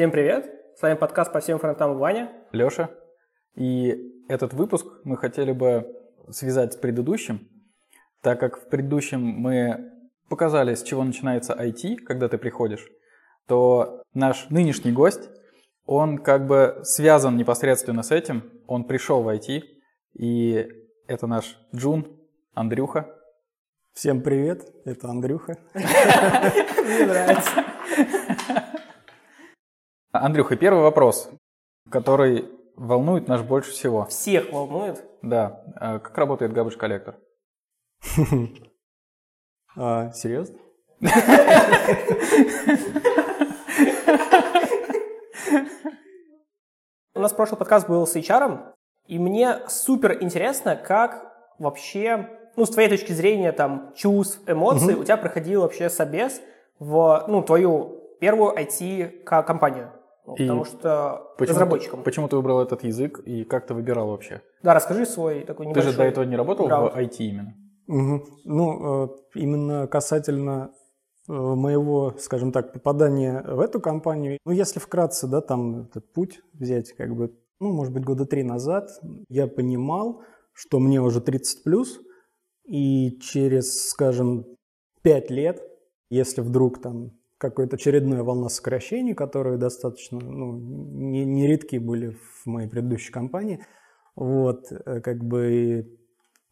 Всем привет! С вами подкаст по всем фронтам Ваня. Леша. И этот выпуск мы хотели бы связать с предыдущим, так как в предыдущем мы показали, с чего начинается IT, когда ты приходишь, то наш нынешний гость, он как бы связан непосредственно с этим. Он пришел в IT, и это наш Джун, Андрюха. Всем привет, это Андрюха. Мне нравится. Андрюха, первый вопрос, который волнует нас больше всего. Всех волнует. Да. А Как работает garbage коллектор? А, серьезно? У нас прошлый подкаст был с HR, и мне супер интересно, как вообще, ну, с твоей точки зрения, там, чувств, эмоций, у тебя проходил вообще собес в, ну, твою первую IT-компанию. Ну, И потому что Почему разработчиком. Ты, почему ты выбрал этот язык и как ты выбирал вообще? Да, расскажи свой такой Ты небольшой... же до этого не работал бэкграунд. в IT именно? Мгм. Ну, э, именно касательно э, моего, скажем так, попадания в эту компанию, ну, если вкратце, да, там этот путь взять, как бы, ну, может быть, года три назад, я понимал, что мне уже 30 плюс, и через, скажем, 5 лет, если вдруг там какая-то очередная волна сокращений, которые достаточно ну, не, не редки были в моей предыдущей компании, вот, э, как бы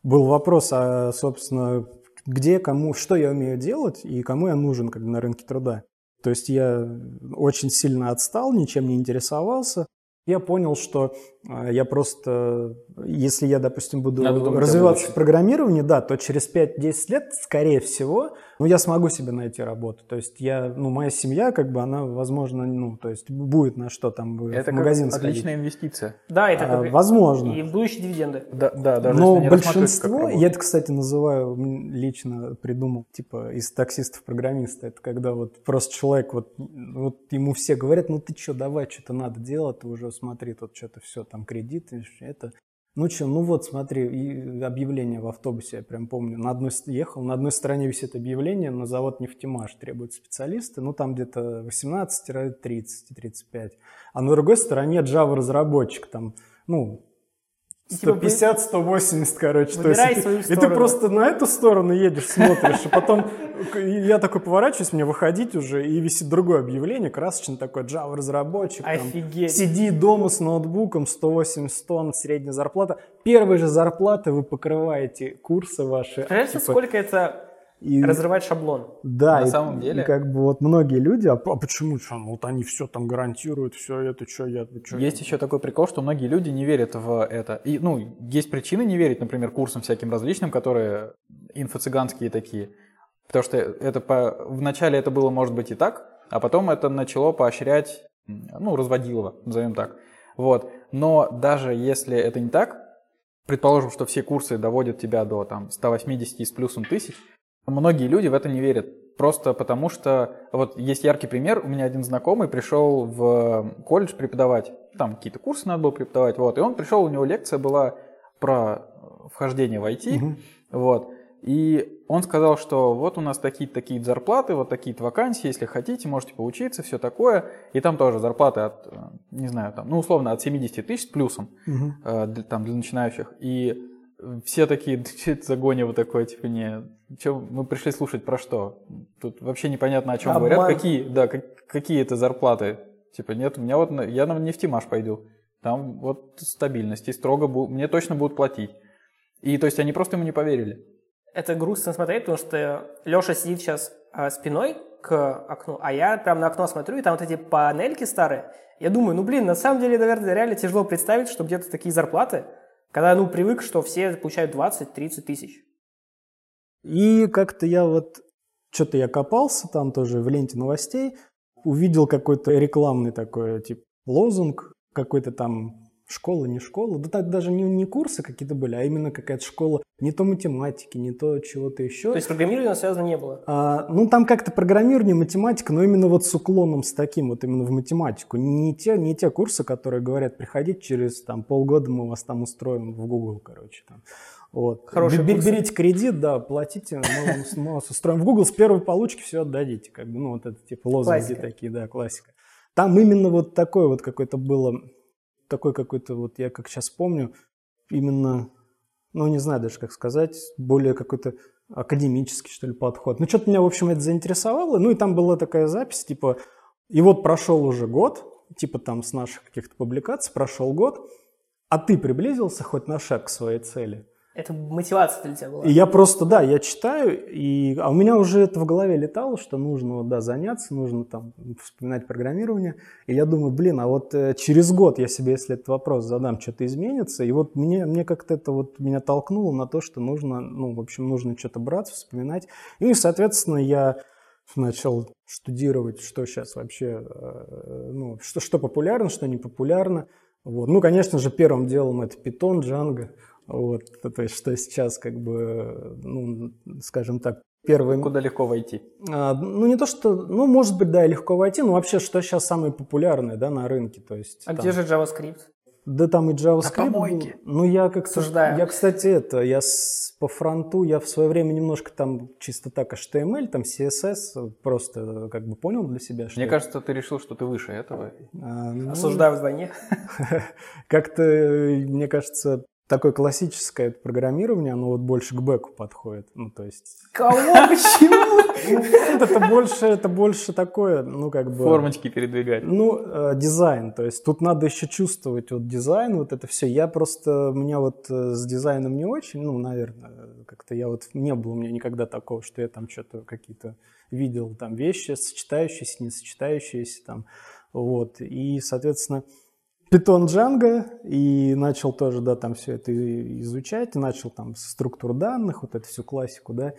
был вопрос, а, собственно, где, кому, что я умею делать и кому я нужен как бы, на рынке труда. То есть я очень сильно отстал, ничем не интересовался. Я понял, что я просто, если я, допустим, буду Надо думать развиваться в программировании, да, то через 5-10 лет, скорее всего, ну, я смогу себе найти работу. То есть я, ну, моя семья, как бы, она, возможно, ну, то есть будет на что там в Это как магазин сходить. отличная инвестиция. Да, это А, как... возможно. И будущие дивиденды. Да, да, даже Но как большинство, я это, кстати, называю, лично придумал, типа, из таксистов-программиста. Это когда вот просто человек, вот, вот ему все говорят, ну ты что, давай, что-то надо делать, ты уже смотри, тут что-то все, там кредит, и это. Ну что, ну вот смотри, и объявление в автобусе, я прям помню, на одной ехал, на одной стороне висит объявление, на завод «Нефтемаш» требуют специалисты, ну там где-то 18-30-35, а на другой стороне Java-разработчик, там, ну, И типа вы- 150-180, короче. То есть, и свою ты- и ты сторону. просто на эту сторону едешь, смотришь, и потом и я такой поворачиваюсь, мне выходить уже, и висит другое объявление, красочно такое, Java-разработчик, там, Офигеть. сиди дома с ноутбуком, 180 тонн, средняя зарплата. Первой же зарплаты вы покрываете курсы ваши. Представляешь, типа, сколько это и- разрывать шаблон? да, На и- самом деле? и как бы вот многие люди, а, а почему, что, вот они все там гарантируют, все это, что я, чё я?» Есть еще такой прикол, что многие люди не верят в это. И, ну, есть причины не верить, например, курсам всяким различным, которые инфо-цыганские такие. Потому что это по... вначале это было, может быть, и так, а потом это начало поощрять, ну, разводилово, назовем так. Вот. Но даже если это не так, предположим, что все курсы доводят тебя до там, 180 с плюсом тысяч, многие люди в это не верят. Просто потому что, вот есть яркий пример, у меня один знакомый пришел в колледж преподавать, там какие-то курсы надо было преподавать, вот, и он пришел, у него лекция была про вхождение в IT, Мгм. вот, и он сказал, что вот у нас такие-то такие зарплаты, вот такие-то вакансии, если хотите, можете поучиться, все такое, и там тоже зарплаты от, э, не знаю, там, ну, условно, от 70 тысяч с плюсом, Мгм. э, для, там, для начинающих. И все такие, «Да что это за гонево такое, типа, не, чё, мы пришли слушать про что? Тут вообще непонятно, о чем Обман. говорят, какие, да, как- какие это зарплаты. Типа, нет, у меня вот, я на нефтемаш пойду, там вот стабильность, и строго, бу- мне точно будут платить. И, то есть, они просто ему не поверили. Это грустно смотреть, потому что Леша сидит сейчас а, спиной к окну, а я прям на окно смотрю, и там вот эти панельки старые. Я думаю, ну блин, на самом деле, наверное, реально тяжело представить, что где-то такие зарплаты, когда, ну, привык, что все получают 20-30 тысяч. И как-то я вот, что-то я копался там тоже в ленте новостей, увидел какой-то рекламный такой, типа, лозунг, какой-то там школа, не школа. Да так даже не, не курсы какие-то были, а именно какая-то школа не то математики, не то чего-то еще. То есть программирование связано не было. А, ну, там как-то программирование, математика, но именно вот с уклоном с таким, вот именно в математику. Не те, не те курсы, которые говорят, приходите через там, полгода, мы вас там устроим в Google, короче. Там. Вот. Хорошие Бе- курсы. Берите кредит, да, платите, мы, вас устроим в Google, с первой получки все отдадите. Как бы, ну, вот это типа лозунги Классика. такие, да, классика. там именно вот такое вот какое-то было, такой какой-то вот, я как сейчас помню, именно, ну не знаю даже как сказать, более какой-то академический, что ли, подход. Ну, что-то меня, в общем, это заинтересовало. Ну, и там была такая запись, типа, и вот прошел уже год, типа там с наших каких-то публикаций, прошел год, а ты приблизился хоть на шаг к своей цели? Это мотивация для тебя была? И я просто, да, я читаю, и, а у меня уже это в голове летало, что нужно, да, заняться, нужно там вспоминать программирование. И я думаю, блин, а вот э, через год я себе, если этот вопрос задам, что-то изменится. И вот мне, мне как-то это вот меня толкнуло на то, что нужно, ну, в общем, нужно что-то брать, вспоминать. И, соответственно, я начал штудировать, что сейчас вообще, э, ну, что, что популярно, что не популярно. Вот. Ну, конечно же, первым делом это Python, Django. Вот, то есть, что сейчас, как бы, ну, скажем так, первый... Куда легко войти? А, ну, не то, что... Ну, может быть, да, легко войти, но вообще, что сейчас самое популярное, да, на рынке, то есть... А там... где же JavaScript? Да там и JavaScript. помойке. Ну, я как Осуждаю. Я, кстати, это, я с, по фронту, я в свое время немножко там чисто так HTML, там CSS, просто как бы понял для себя, что... Мне кажется, ты решил, что ты выше этого. А, ну, Осуждаю вдвойне. Как-то, мне кажется, такое классическое программирование, оно вот больше к бэку подходит. Ну, то есть... Кого? Почему? Ну, Это больше, это больше такое, ну, как бы... Формочки передвигать. Ну, э, дизайн, то есть тут надо еще чувствовать вот дизайн, вот это все. Я просто, у меня вот э, с дизайном не очень, ну, наверное, как-то я вот, не было у меня никогда такого, что я там что-то какие-то видел там вещи, сочетающиеся, не сочетающиеся там, вот. И, соответственно, Python Django, и начал тоже, да, там все это изучать, и начал там структур данных, вот эту всю классику, да.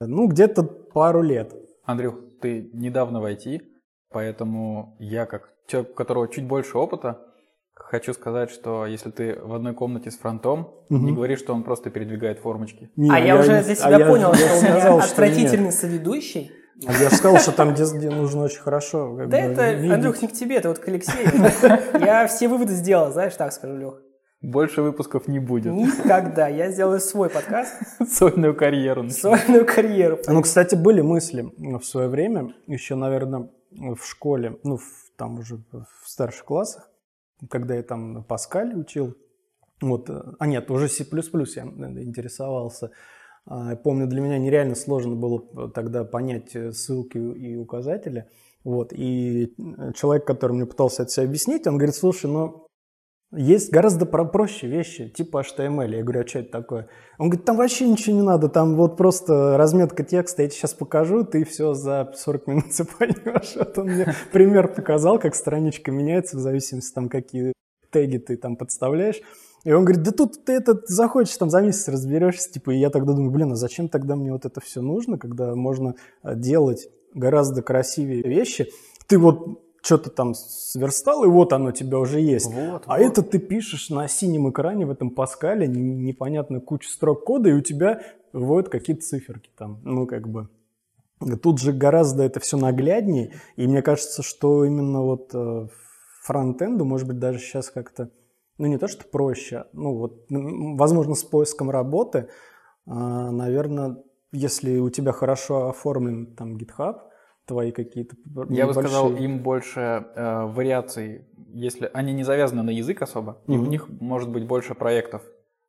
Ну, где-то пару лет. Андрюх, ты недавно в IT, поэтому я, как человек, у которого чуть больше опыта, хочу сказать, что если ты в одной комнате с фронтом, Мгм. не говори, что он просто передвигает формочки. Не, А я уже не- для а себя я- понял, я что у сказал, что нет. отвратительный соведущий. А Я же сказал, что там где нужно очень хорошо как Да бы, это, видеть. Андрюх, не к тебе, это вот к Алексею. Я все выводы сделал, знаешь, так скажу, Лех. Больше выпусков не будет. Никогда. Я сделаю свой подкаст, Сольную карьеру. сольную карьеру. Ну, кстати, были мысли в свое время, еще, наверное, в школе, ну, в- там уже в старших классах, когда я там Паскаль учил, вот, э, а нет, уже C++ я э, интересовался. А, Помню, для меня нереально сложно было тогда понять э, ссылки и указатели. Вот, и э, человек, который мне пытался это все объяснить, он говорит, слушай, ну, есть гораздо про- проще вещи, типа HTML. Я говорю, а что это такое? Он говорит, там вообще ничего не надо, там вот просто разметка текста, я тебе сейчас покажу, ты все за 40 минут поймешь. Вот он мне пример показал, как страничка меняется в зависимости, там, какие теги ты там подставляешь. И он говорит, да тут ты этот захочешь, там за месяц разберешься. Типа, и я тогда думаю, блин, а зачем тогда мне вот это все нужно, когда можно э, делать гораздо красивее вещи? Ты вот что-то там сверстал, и вот оно у тебя уже есть. Вот, А это ты пишешь на синем экране в этом Паскале непонятно кучу строк кода, и у тебя выводят какие-то циферки там. Ну, как бы. Тут же гораздо это все нагляднее, и мне кажется, что именно вот э, фронтенду, может быть, даже сейчас как-то, ну, не то, что проще, ну, вот, возможно, с поиском работы, наверное, если у тебя хорошо оформлен там GitHub, твои какие-то Я бы сказал, им больше э, вариаций, если они не завязаны на язык особо, и у них может быть больше проектов.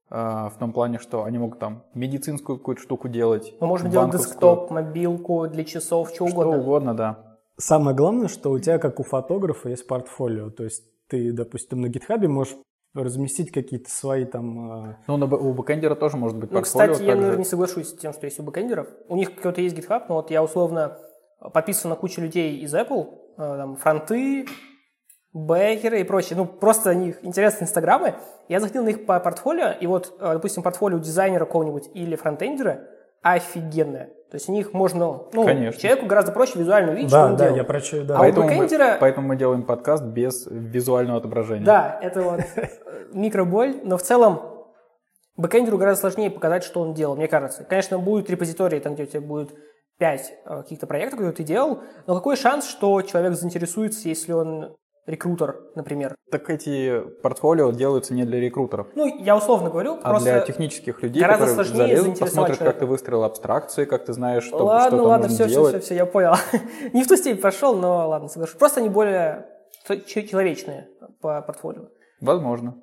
э, в том плане, что они могут там медицинскую какую-то штуку делать. Мы можем делать десктоп, мобилку для часов, что Что угодно. угодно, да. Самое главное, что у тебя, как у фотографа, есть портфолио. То есть ты, допустим, на гитхабе можешь разместить какие-то свои там... э, Ну, у бэкэндера тоже может быть Ну, портфолио. кстати, я, наверное, не соглашусь с тем, что есть у бэкэндеров. У них какой-то есть GitHub, но вот я условно подписан на кучу людей из Apple, э, там, фронты, бэкеры и прочее. Ну, просто у них интересные инстаграмы. Я заходил на их по портфолио, и вот, допустим, портфолио дизайнера какого-нибудь или фронтендера офигенное. То есть у них можно, ну, Конечно. человеку гораздо проще визуально увидеть, что Да, он да, делает. я про чё, да. А у Поэтому, мы, бэкэндера- поэтому мы делаем подкаст без визуального отображения. Да, это вот э, микроболь, но в целом бэкэндеру гораздо сложнее показать, что он делал, мне кажется. Конечно, будет репозиторий, там, где у тебя будет пять э, каких-то проектов, которые ты делал, но какой шанс, что человек заинтересуется, если он рекрутер, например? Так эти портфолио делаются не для рекрутеров, Ну, я условно говорю, а просто... для технических людей, гораздо которые сложнее залезут, заинтересовать посмотрят, как человека. ты выстроил абстракции, как ты знаешь, что, что ладно, там ладно, нужно все, все, делать. все, все, я понял. Не в ту степень пошел, но ладно, соглашусь. Просто они более человечные по портфолио. Возможно.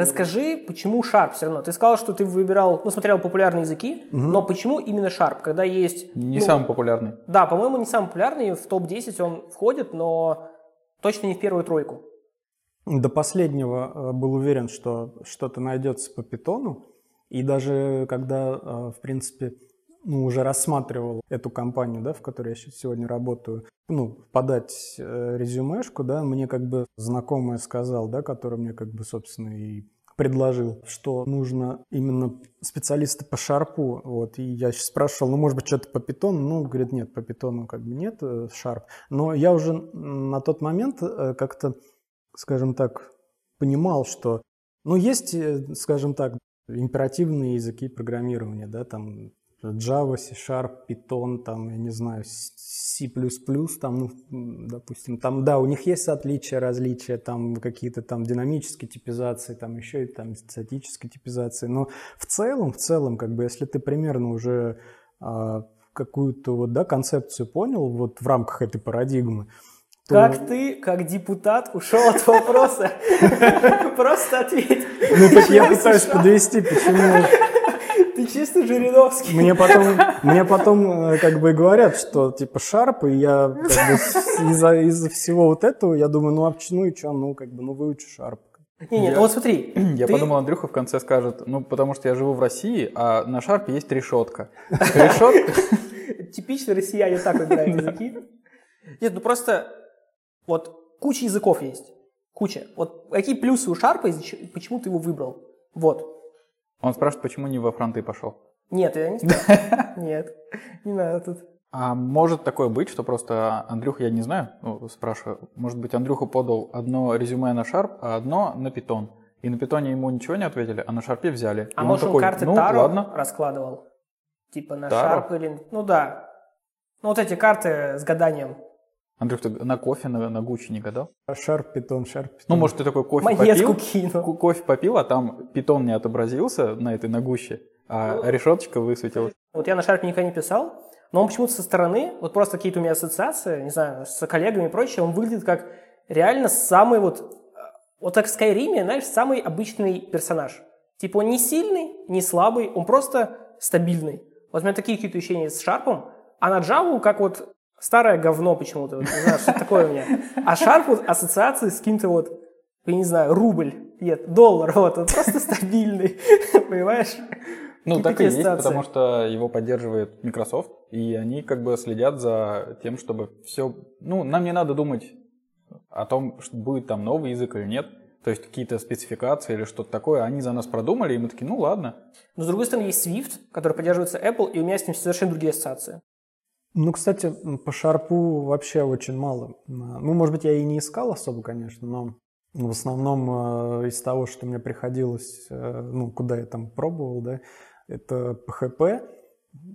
Расскажи, почему Sharp все равно? Ты сказал, что ты выбирал, ну, смотрел популярные языки, угу. но почему именно Sharp, когда есть... Не ну, самый популярный. Да, по-моему, не самый популярный, в топ-10 он входит, но точно не в первую тройку. До последнего э, был уверен, что что-то найдется по питону, и даже когда, э, в принципе, ну, уже рассматривал эту компанию, да, в которой я сегодня работаю, ну, подать э, резюмешку, да, мне как бы знакомый сказал, да, который мне как бы, собственно, и предложил, что нужно именно специалисты по шарпу, вот, и я сейчас спрашивал, ну, может быть, что-то по питону, ну, говорит, нет, по питону как бы нет, э, шарп, но я уже на тот момент э, как-то, скажем так, понимал, что, ну, есть, скажем так, императивные языки программирования, да, там Java, C-Sharp, Python, там, я не знаю, C++, там, ну, допустим, там, да, у них есть отличия, различия, там, какие-то там динамические типизации, там, еще и там статические типизации, но в целом, в целом, как бы, если ты примерно уже а, какую-то вот, да, концепцию понял вот в рамках этой парадигмы, то... Как ты, как депутат, ушел от вопроса? Просто ответь. Ну, так я пытаюсь подвести, почему ты чисто Жириновский. Мне потом, мне потом э, как бы говорят, что типа шарп, и я как бы, из-за, из всего вот этого, я думаю, ну а ну и что, ну как бы, ну выучу шарп. Не, нет, я, вот смотри. Я ты... подумал, Андрюха в конце скажет, ну потому что я живу в России, а на шарпе есть решетка. Решетка? Типично россияне так выбирают языки. Нет, ну просто вот куча языков есть. Куча. Вот какие плюсы у шарпа, почему ты его выбрал? Вот. Он спрашивает, почему не во фронты пошел. Нет, я не спрашиваю. Нет, не надо тут. А может такое быть, что просто Андрюха, я не знаю, ну, спрашиваю, может быть, Андрюха подал одно резюме на Sharp, а одно на Python. И на питоне ему ничего не ответили, а на шарпе взяли. А может он, такой, карты ну, Таро ладно. раскладывал? Типа на Таро? Sharp или... Ну да. Ну вот эти карты с гаданием. Андрюх, ты на кофе, на, на Гуччи не гадал? Шарп, питон, шарп, питон. Ну, может, ты такой кофе Монетку попил, кинул. кофе попил, а там питон не отобразился на этой на Гуще, а ну, решеточка высветилась. Вот я на шарпе никогда не писал, но он почему-то со стороны, вот просто какие-то у меня ассоциации, не знаю, с коллегами и прочее, он выглядит как реально самый вот, вот так в Скайриме, знаешь, самый обычный персонаж. Типа он не сильный, не слабый, он просто стабильный. Вот у меня такие какие-то ощущения с Шарпом, а на Java как вот старое говно почему-то, вот, не знаю, что такое у меня. А шарп вот ассоциации с каким-то вот, я не знаю, рубль, нет, доллар, вот, он просто стабильный, понимаешь? Ну, так и есть, потому что его поддерживает Microsoft, и они как бы следят за тем, чтобы все... Ну, нам не надо думать о том, что будет там новый язык или нет. То есть какие-то спецификации или что-то такое, они за нас продумали, и мы такие, ну ладно. Но с другой стороны, есть Swift, который поддерживается Apple, и у меня с ним совершенно другие ассоциации. Ну, кстати, по шарпу вообще очень мало. Ну, может быть, я и не искал особо, конечно, но в основном э, из того, что мне приходилось, э, ну, куда я там пробовал, да, это PHP,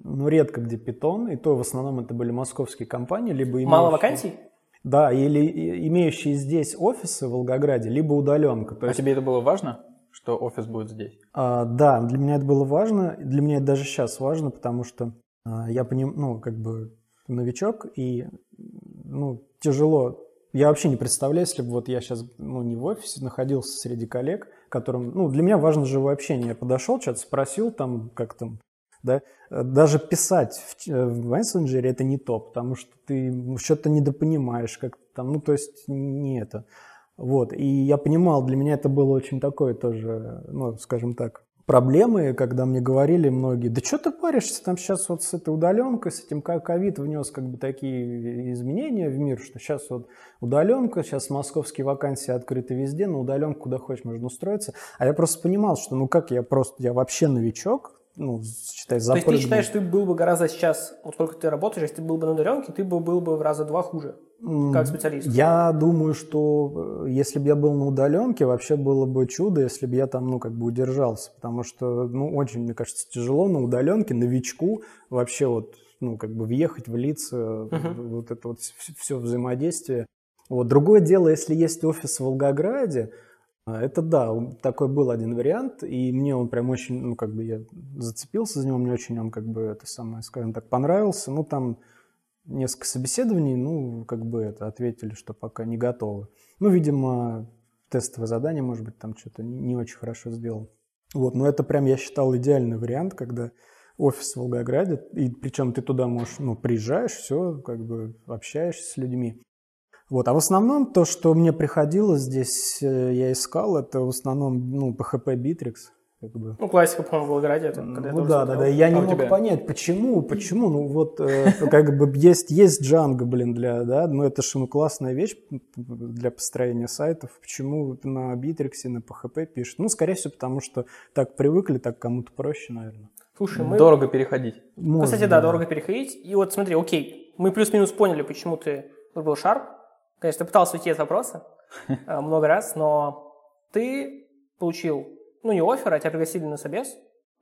ну, редко где Python, и то в основном это были московские компании, либо имеющие... Мало вакансий? Да, или имеющие здесь офисы в Волгограде, либо удаленка. То а есть... тебе это было важно, что офис будет здесь? А, да, для меня это было важно, для меня это даже сейчас важно, потому что а, я поним, ну, как бы новичок, и ну, тяжело. Я вообще не представляю, если бы вот я сейчас ну, не в офисе находился среди коллег, которым, ну, для меня важно живое общение. Я подошел, что-то спросил, там, как там, да, даже писать в, в мессенджере это не то, потому что ты что-то недопонимаешь, как там, ну, то есть не это. Вот, и я понимал, для меня это было очень такое тоже, ну, скажем так, проблемы, когда мне говорили многие, да что ты паришься, там сейчас вот с этой удаленкой, с этим ковид внес как бы такие изменения в мир, что сейчас вот удаленка, сейчас московские вакансии открыты везде, на удаленку куда хочешь можно устроиться. А я просто понимал, что ну как я просто, я вообще новичок, ну, считай, запрыгнул. То есть ты считаешь, что ты был бы гораздо сейчас, вот сколько ты работаешь, если ты был бы на удаленке, ты бы был бы в раза два хуже, как специалист? Я думаю, что э, если бы я был на удаленке, вообще было бы чудо, если бы я там, ну, как бы удержался, потому что, ну, очень, мне кажется, тяжело на удаленке новичку вообще вот, ну, как бы въехать, влиться, uh-huh. вот это вот все взаимодействие. Вот. Другое дело, если есть офис в Волгограде, это да, такой был один вариант, и мне он прям очень, ну, как бы я зацепился за него, мне очень он, как бы, это самое, скажем так, понравился. Ну, там несколько собеседований, ну, как бы это, ответили, что пока не готовы. Ну, видимо, тестовое задание, может быть, там что-то не очень хорошо сделал. Вот, но это прям, я считал, идеальный вариант, когда офис в Волгограде, и причем ты туда можешь, ну, приезжаешь, все, как бы общаешься с людьми. Вот. А в основном то, что мне приходилось здесь, э, я искал, это в основном ну, PHP Bittrex. Как бы. Ну, классика, по-моему, в Волгограде. Это, когда ну да, да, да. Я а не мог тебя? понять, почему, почему. Ну вот э, как бы есть, есть Django, блин, для, да, ну это же ну, классная вещь для построения сайтов. Почему на Bittrex, на PHP пишут? Ну, скорее всего, потому что так привыкли, так кому-то проще, наверное. Слушай, мы... Дорого переходить. Можно, Кстати, да, дорого переходить. И вот смотри, окей, мы плюс-минус поняли, почему ты выбрал Sharp. Конечно, ты пытался уйти от вопроса э, много раз, но ты получил, ну не офер, а тебя пригласили на собес,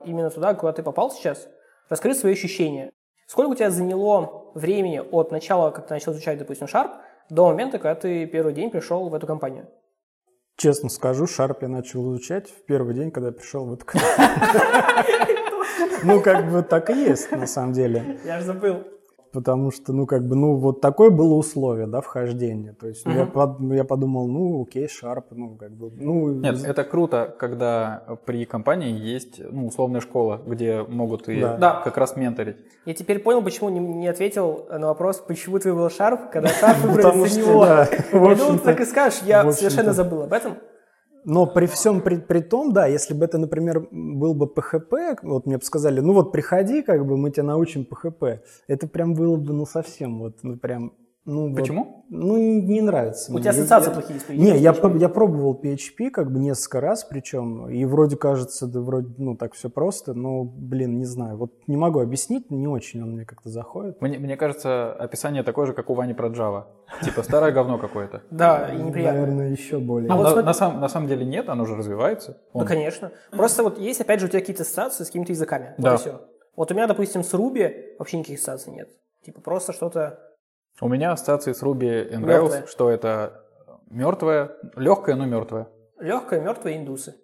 именно туда, куда ты попал сейчас. Расскажи свои ощущения. Сколько у тебя заняло времени от начала, как ты начал изучать, допустим, Sharp, до момента, когда ты первый день пришел в эту компанию? Честно скажу, Sharp я начал изучать в первый день, когда я пришел в эту компанию. Ну, как бы так и есть, на самом деле. Я же забыл потому что, ну, как бы, ну, вот такое было условие, да, вхождения. То есть uh-huh. я, под, я подумал, ну, окей, Sharp, ну, как бы, ну... Нет, это круто, когда при компании есть, ну, условная школа, где могут и да. как раз менторить. Я теперь понял, почему не, не ответил на вопрос, почему ты выбрал Sharp, когда Sharp выбрали за него. Я думал, ты так и скажешь, я совершенно забыл об этом. Но при всем при, при том, да, если бы это, например, был бы PHP, вот мне бы сказали, ну вот приходи, как бы мы тебя научим PHP, это прям было бы, ну совсем вот, ну прям ну, Почему? Вот, ну, не нравится. У мне. тебя ассоциации я, плохие с PHP? Не, я, я пробовал PHP как бы несколько раз, причем, и вроде кажется, да вроде, ну, так все просто, но, блин, не знаю, вот не могу объяснить, не очень он мне как-то заходит. Мне, мне кажется, описание такое же, как у Вани про Java. Типа старое говно какое-то. Да, и неприятно. Наверное, еще более. А на, самом, на самом деле нет, оно уже развивается. Ну, конечно. Просто вот есть, опять же, у тебя какие-то ассоциации с какими-то языками. Да. Вот и все. Вот у меня, допустим, с Ruby вообще никаких ассоциаций нет. Типа просто что-то у меня ассоциации с Ruby and Rails, что это мертвое, легкое, но мертвое. Легкое, мертвое индусы.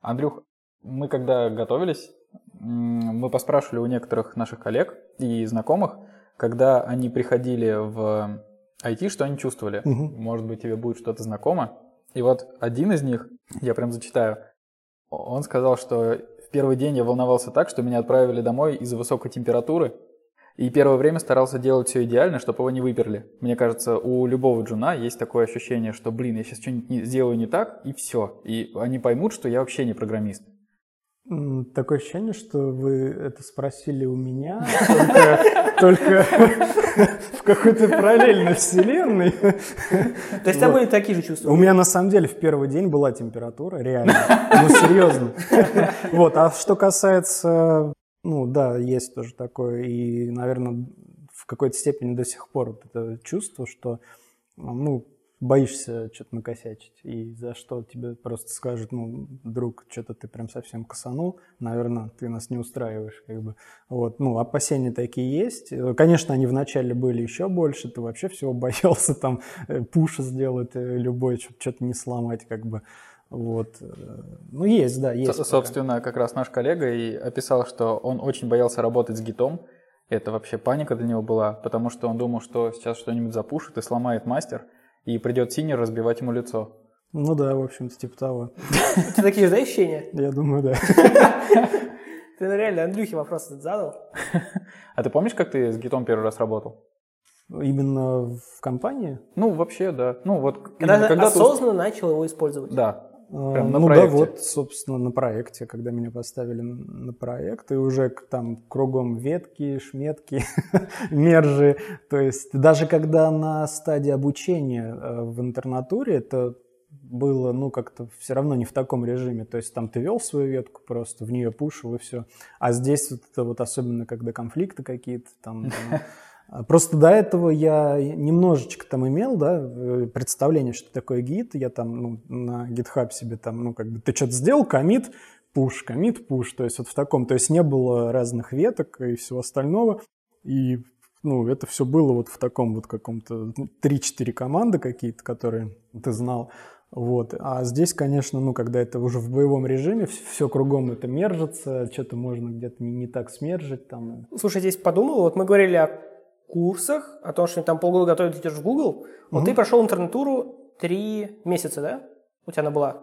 Андрюх, мы когда готовились, мы поспрашивали у некоторых наших коллег и знакомых, когда они приходили в IT, что они чувствовали. Угу. Может быть, тебе будет что-то знакомо. И вот один из них, я прям зачитаю, он сказал, что в первый день я волновался так, что меня отправили домой из-за высокой температуры, и первое время старался делать все идеально, чтобы его не выперли. Мне кажется, у любого джуна есть такое ощущение, что, блин, я сейчас что-нибудь сделаю не так, и все. И они поймут, что я вообще не программист. Такое ощущение, что вы это спросили у меня, только, в какой-то параллельной вселенной. То есть там были такие же чувства? У меня на самом деле в первый день была температура, реально. Ну, серьезно. Вот, а что касается ну да, есть тоже такое. И, наверное, в какой-то степени до сих пор вот это чувство, что ну, боишься что-то накосячить. И за что тебе просто скажут, ну, друг, что-то ты прям совсем косанул, наверное, ты нас не устраиваешь, как бы. Вот, ну, опасения такие есть. Конечно, они вначале были еще больше, ты вообще всего боялся там э, пуш сделать э, любой, что-то не сломать, как бы. Вот. Ну, есть, да, есть. С- собственно, как раз наш коллега и описал, что он очень боялся работать с гитом. Это вообще паника для него была, потому что он думал, что сейчас что-нибудь запушит и сломает мастер, и придет синер разбивать ему лицо. Ну да, в общем-то, типа того. Ты такие же, да, ощущения? Я думаю, да. Ты ну, реально Андрюхе вопрос этот задал. А ты помнишь, как ты с гитом первый раз работал? Именно в компании? Ну, вообще, да. Ну, вот, когда, когда осознанно ты... начал его использовать. Да, Прям на ну проекте. да, вот, собственно, на проекте, когда меня поставили на проект, и уже там кругом ветки, шметки, мержи. То есть даже когда на стадии обучения э, в интернатуре, это было, ну, как-то все равно не в таком режиме. То есть там ты вел свою ветку просто, в нее пушил и все. А здесь вот это вот особенно, когда конфликты какие-то там, просто до этого я немножечко там имел, да, э, представление, что такое гид. Я там ну, на GitHub себе там, ну, как бы, ты что-то сделал, комит, пуш, комит, пуш. То есть вот в таком, то есть не было разных веток и всего остального. И, ну, это все было вот в таком вот каком-то 3-4 команды какие-то, которые ты знал. Вот. А здесь, конечно, ну, когда это уже в боевом режиме, все кругом это мержится, что-то можно где-то не, не так смержить. Там. Слушай, здесь подумал, вот мы говорили о курсах, о том, что они там полгода готовят, идешь в Google, вот ты прошел интернатуру три месяца, да? У тебя она была.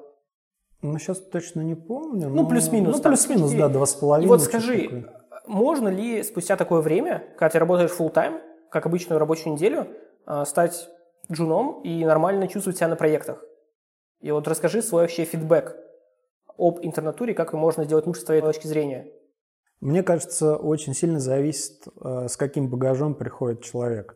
Ну, сейчас точно не помню. Ну, но- плюс-минус, Ну, плюс-минус, да, два с половиной. И вот скажи, такое. можно ли спустя такое время, когда ты работаешь full time, как обычную рабочую неделю, а, стать джуном и нормально чувствовать себя на проектах? И вот расскажи свой вообще фидбэк об интернатуре, как ее можно сделать лучше с твоей точки зрения. Мне кажется, очень сильно зависит, э, с каким багажом приходит человек.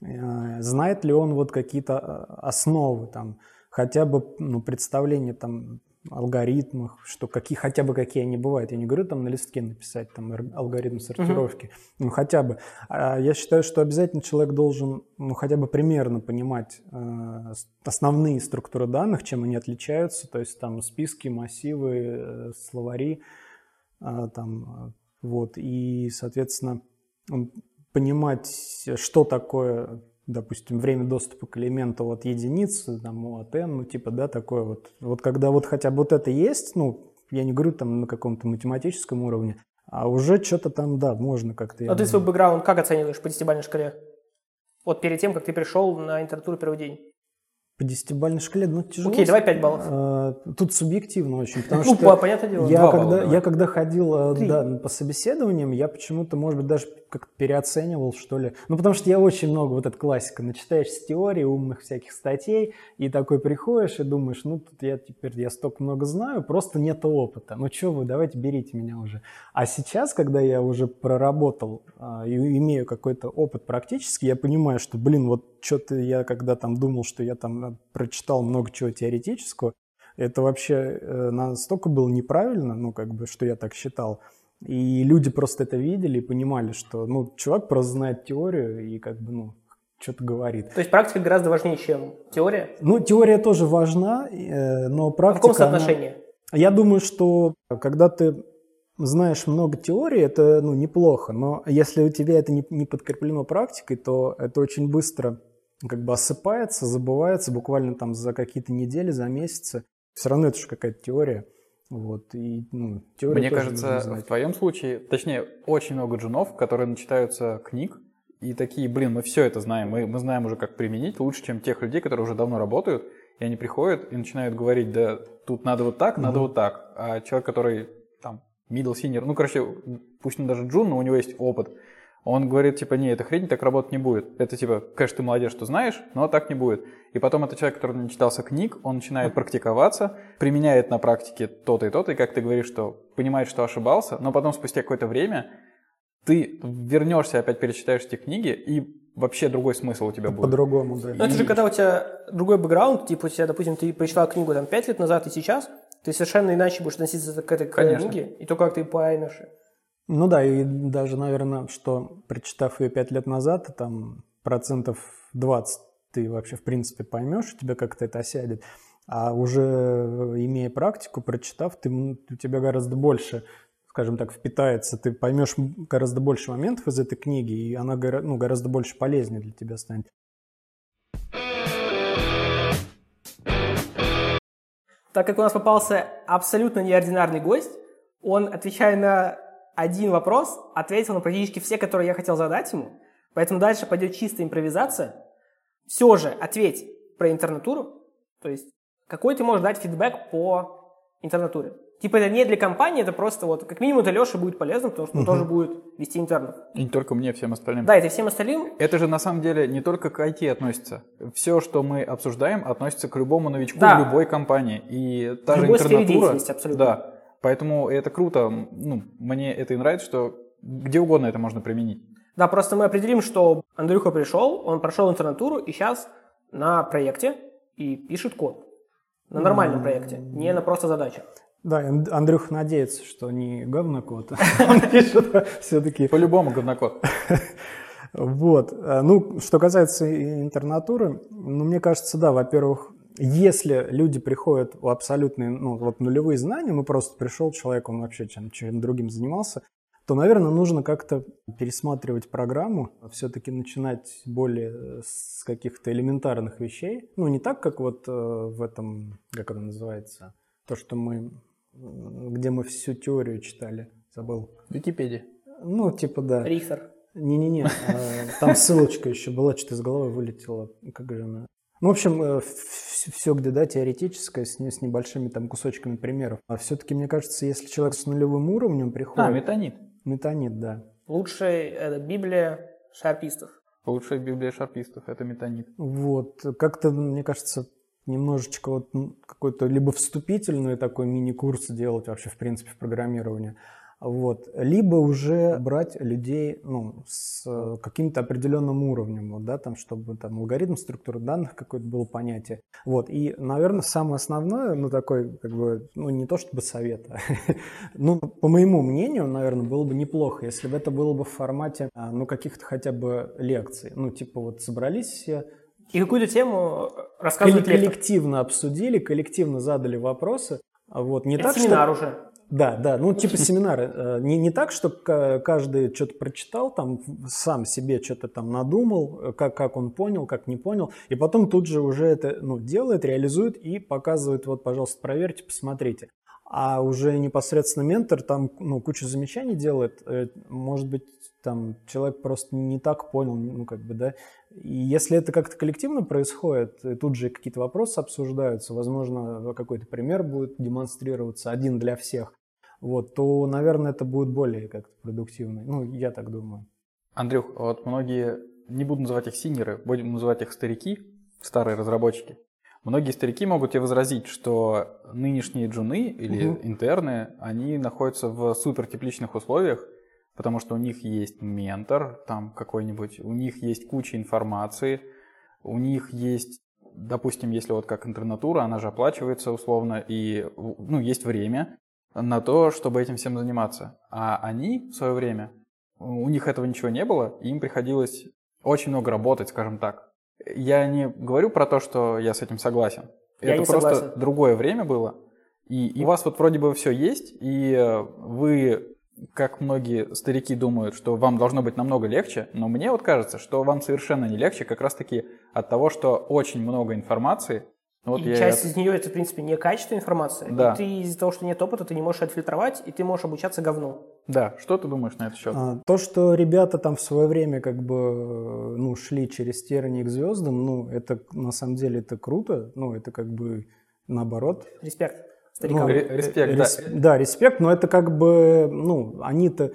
Э, Знает ли он вот какие-то э, основы, там, хотя бы ну, представление там алгоритмах, что какие, хотя бы какие они бывают. Я не говорю там на листке написать там алгоритм сортировки, ну хотя бы. А Я считаю, что обязательно человек должен ну, хотя бы примерно понимать э, основные структуры данных, чем они отличаются, то есть там списки, массивы, э, словари, а, там, вот, и, соответственно, понимать, что такое, допустим, время доступа к элементу от единицы, там, от n, ну, типа, да, такое вот. Вот когда вот хотя бы вот это есть, ну, я не говорю там на каком-то математическом уровне, а уже что-то там, да, можно как-то. А ты свой бэкграунд как оцениваешь по десятибалльной шкале? Вот перед тем, как ты пришел на интернатуру первый день. По десятибалльной шкале, ну, тяжело. Окей, давай 5 баллов. А, Тут субъективно очень, потому Ну, что... по- понятное дело. Я когда, балла я когда ходил э, да, по собеседованиям, я почему-то, может быть, даже как-то переоценивал, что ли. Ну, потому что я очень много, вот эта классика, начитаешься теории, умных всяких статей, и такой приходишь и думаешь, ну, тут я теперь, я столько много знаю, просто нет опыта. Ну, что вы, давайте берите меня уже. А сейчас, когда я уже проработал а, и имею какой-то опыт практически, я понимаю, что, блин, вот что-то я когда там думал, что я там э, прочитал много чего теоретического, это вообще э, настолько было неправильно, ну, как бы, что я так считал. И люди просто это видели и понимали, что, ну, чувак просто знает теорию и, как бы, ну, что-то говорит. То есть практика гораздо важнее, чем теория. Ну, теория тоже важна, э, но А в практика... каком она- соотношении? Я думаю, что когда ты знаешь много теории, это ну, неплохо, но если у тебя это не, не подкреплено практикой, то это очень быстро как бы осыпается, забывается буквально там за какие-то недели, за месяцы. Все равно это же какая-то теория. Вот, и, ну, теорию Мне кажется, в твоем случае, точнее, очень много джунов, которые начитаются книг, и такие, блин, мы все это знаем, мы, мы знаем уже, как применить, лучше, чем тех людей, которые уже давно работают, и они приходят и начинают говорить, да, тут надо вот так, надо Мгм. вот так. А человек, который там middle senior, ну, короче, пусть он даже джун, но у него есть опыт, он говорит, типа, не, эта хрень так работать не будет. Это, типа, конечно, ты молодец, что знаешь, но так не будет. И потом это человек, который не читался книг, он начинает практиковаться, применяет на практике то-то и то-то, и как ты говоришь, что понимает, что ошибался, но потом спустя какое-то время ты вернешься, опять перечитаешь эти книги, и вообще другой смысл у тебя будет. По-другому, да. Ну, это же когда у тебя другой бэкграунд, типа у тебя, допустим, ты прочитал книгу там 5 лет назад и сейчас, ты совершенно иначе будешь относиться к этой Конечно. книге, и то, как ты поймешь. Ну да, и даже, наверное, что прочитав ее пять лет назад, там процентов 20 ты вообще в принципе поймешь, у тебя как-то это осядет. А уже э, имея практику, прочитав, ты, у тебя гораздо больше, скажем так, впитается, ты поймешь гораздо больше моментов из этой книги, и она ну, гораздо больше полезнее для тебя станет. Так как у нас попался абсолютно неординарный гость, он, отвечая на один вопрос, ответил на практически все, которые я хотел задать ему. Поэтому дальше пойдет чистая импровизация. Все же ответь про интернатуру. То есть, какой ты можешь дать фидбэк по интернатуре. Типа это не для компании, это просто вот, как минимум, это Леше будет полезно, потому что он Мгм. тоже будет вести интернов. И не только мне, всем остальным. Да, это всем остальным. Это же на самом деле не только к IT относится. Все, что мы обсуждаем, относится к любому новичку Да. в любой компании. И та же любой сфере интернатура. абсолютно. Да. Поэтому это круто. Ну, мне это и нравится, что где угодно это можно применить. Да, просто мы определим, что Андрюха пришел, он прошел интернатуру и сейчас на проекте и пишет код. На нормальном проекте, не на просто задачах. Да, Андрюх надеется, что не говнокод, он пишет все-таки По-любому говнокод. Вот. Э, Ну, что касается интернатуры, ну, мне кажется, да, во-первых, если люди приходят в абсолютные, ну, вот нулевые знания, ну, просто пришел человек, он вообще чем, чем другим занимался, то, наверное, нужно как-то пересматривать программу, все-таки начинать более с каких-то элементарных вещей. Ну, не так, как вот э, в этом, как это называется, то, что мы, где мы всю теорию читали, забыл. Википедия. Ну, типа, да. Рихтер. Не-не-не, а, там ссылочка еще была, что-то из головы вылетело. Как же она? Ну, в общем, все где, да, теоретическое, с, с небольшими там кусочками примеров. А все-таки, мне кажется, если человек с нулевым уровнем приходит... А, метанит. Метанит, да. Лучшая это Библия шарпистов. Лучшая Библия шарпистов – это метанит. Вот. Как-то, мне кажется, немножечко вот какой-то либо вступительный такой мини-курс делать вообще, в принципе, в программировании, вот. Либо уже брать людей ну, с э, каким-то определенным уровнем, вот, да, там, чтобы там алгоритм структуры данных какое-то было понятие. Вот. И, наверное, самое основное, ну, такой, как бы, ну, не то чтобы совет, а, ну, по моему мнению, наверное, было бы неплохо, если бы это было бы в формате, а, ну, каких-то хотя бы лекций. Ну, типа, вот собрались все, и какую-то тему рассказывать Коллективно обсудили, коллективно задали вопросы. Вот, не Это так, семинар что... уже. Да, да, ну типа семинары. Э, не, не так, что каждый что-то прочитал, там сам себе что-то там надумал, э, как, как он понял, как не понял, и потом тут же уже это ну, делает, реализует и показывает, вот, пожалуйста, проверьте, посмотрите. А уже непосредственно ментор там ну, кучу замечаний делает, э, может быть, там человек просто не так понял, ну как бы, да. И если это как-то коллективно происходит, тут же какие-то вопросы обсуждаются, возможно, какой-то пример будет демонстрироваться один для всех, вот, то, наверное, это будет более как-то продуктивно. Ну, я так думаю. Андрюх, вот многие, не буду называть их синеры, будем называть их старики, старые разработчики. Многие старики могут тебе возразить, что нынешние джуны или угу. интерны, они находятся в супер тепличных условиях, потому что у них есть ментор там какой-нибудь, у них есть куча информации, у них есть, допустим, если вот как интернатура, она же оплачивается условно, и ну, есть время, на то, чтобы этим всем заниматься. А они в свое время, у них этого ничего не было, и им приходилось очень много работать, скажем так. Я не говорю про то, что я с этим согласен. Я Это просто согласен. другое время было. И, и у вас вот вроде бы все есть, и вы, как многие старики думают, что вам должно быть намного легче, но мне вот кажется, что вам совершенно не легче как раз-таки от того, что очень много информации, вот и я часть из нее это, в принципе, не качественная информация. Да. И ты из-за того, что нет опыта, ты не можешь отфильтровать, и ты можешь обучаться говну. Да, что ты думаешь на этот счет? А, то, что ребята там в свое время как бы ну, шли через тернии к звездам, ну, это на самом деле это круто, ну, это как бы наоборот. Респект старикам. Ну, респект, рес, да. Да, респект, но это как бы, ну, они-то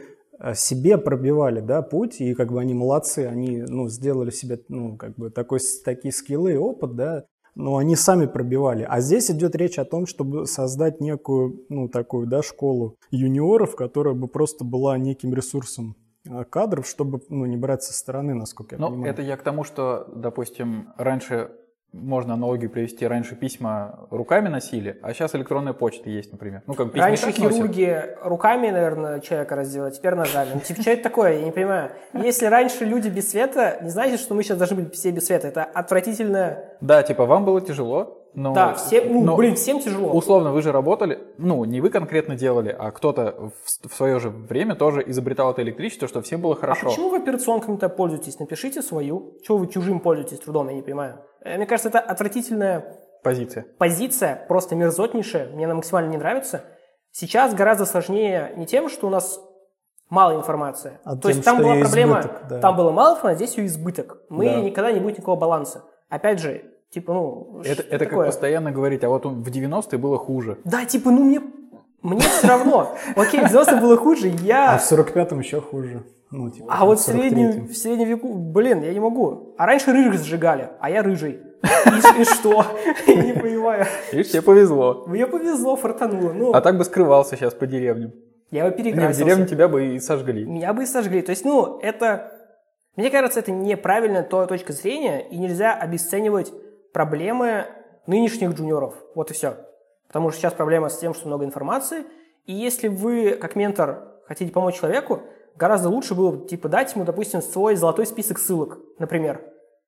себе пробивали, да, путь, и как бы они молодцы, они, ну, сделали себе, ну, как бы такой, такие скиллы и опыт, да, но они сами пробивали. А здесь идет речь о том, чтобы создать некую, ну, такую, да, школу юниоров, которая бы просто была неким ресурсом а, кадров, чтобы, ну, не брать со стороны, насколько я Но понимаю. это я к тому, что, допустим, раньше можно аналогию привести. Раньше письма руками носили, а сейчас электронная почта есть, например. Ну, как Раньше хирурги носят. руками, наверное, человека разделали, теперь ножами. Ну, типа, что это такое? Я не понимаю. Если раньше люди без света, не значит, что мы сейчас должны быть все без света. Это отвратительно. Да, типа, вам было тяжело, но, да, всем, ну, но, блин, всем тяжело. Условно, вы же работали, ну, не вы конкретно делали, а кто-то в, в свое же время тоже изобретал это электричество, чтобы всем было а хорошо. А почему вы операционками-то пользуетесь? Напишите свою. Чего вы чужим пользуетесь трудом, я не понимаю. Э, мне кажется, это отвратительная позиция. Позиция, просто мерзотнейшая, мне она максимально не нравится. Сейчас гораздо сложнее не тем, что у нас мало информации. А То тем, есть там была проблема, избыток, да. там было мало информации, а здесь ее избыток. Мы да. никогда не будет никакого баланса. Опять же, Типа, ну, Это, это как постоянно говорить, а вот в 90-е было хуже. Да, типа, ну мне, мне все равно. Окей, в 90-е было хуже, я... А в 45-м еще хуже. Ну, типа, а вот в среднем, в среднем веку, блин, я не могу. А раньше рыжих сжигали, а я рыжий. И, и что? Я не понимаю. Видишь, тебе повезло. Мне повезло, фартануло. Ну, а так бы скрывался сейчас по деревням. Я бы перекрасился. Не, в деревне тебя бы и сожгли. Меня бы и сожгли. То есть, ну, это... Мне кажется, это неправильная точка зрения, и нельзя обесценивать проблемы нынешних джуниоров. Вот и все. Потому что сейчас проблема с тем, что много информации. И если вы, как ментор, хотите помочь человеку, гораздо лучше было бы, типа, дать ему, допустим, свой золотой список ссылок, например.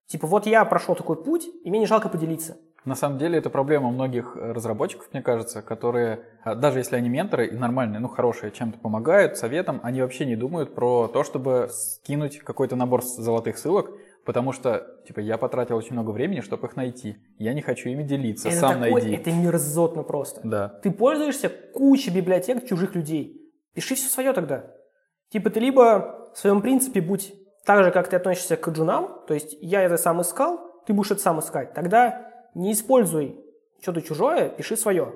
Типа, вот я прошел такой путь, и мне не жалко поделиться. На самом деле это проблема многих разработчиков, мне кажется, которые, а, даже если они менторы и нормальные, ну хорошие, чем-то помогают, советом, они вообще не думают про то, чтобы скинуть какой-то набор золотых ссылок, Потому что, типа, я потратил очень много времени, чтобы их найти. Я не хочу ими делиться, это сам такой, найди. Это мерзотно просто. Да. Ты пользуешься кучей библиотек чужих людей. Пиши все свое тогда. Типа, ты либо в своем принципе будь так же, как ты относишься к джунам, то есть я это сам искал, ты будешь это сам искать, тогда не используй что-то чужое, пиши свое.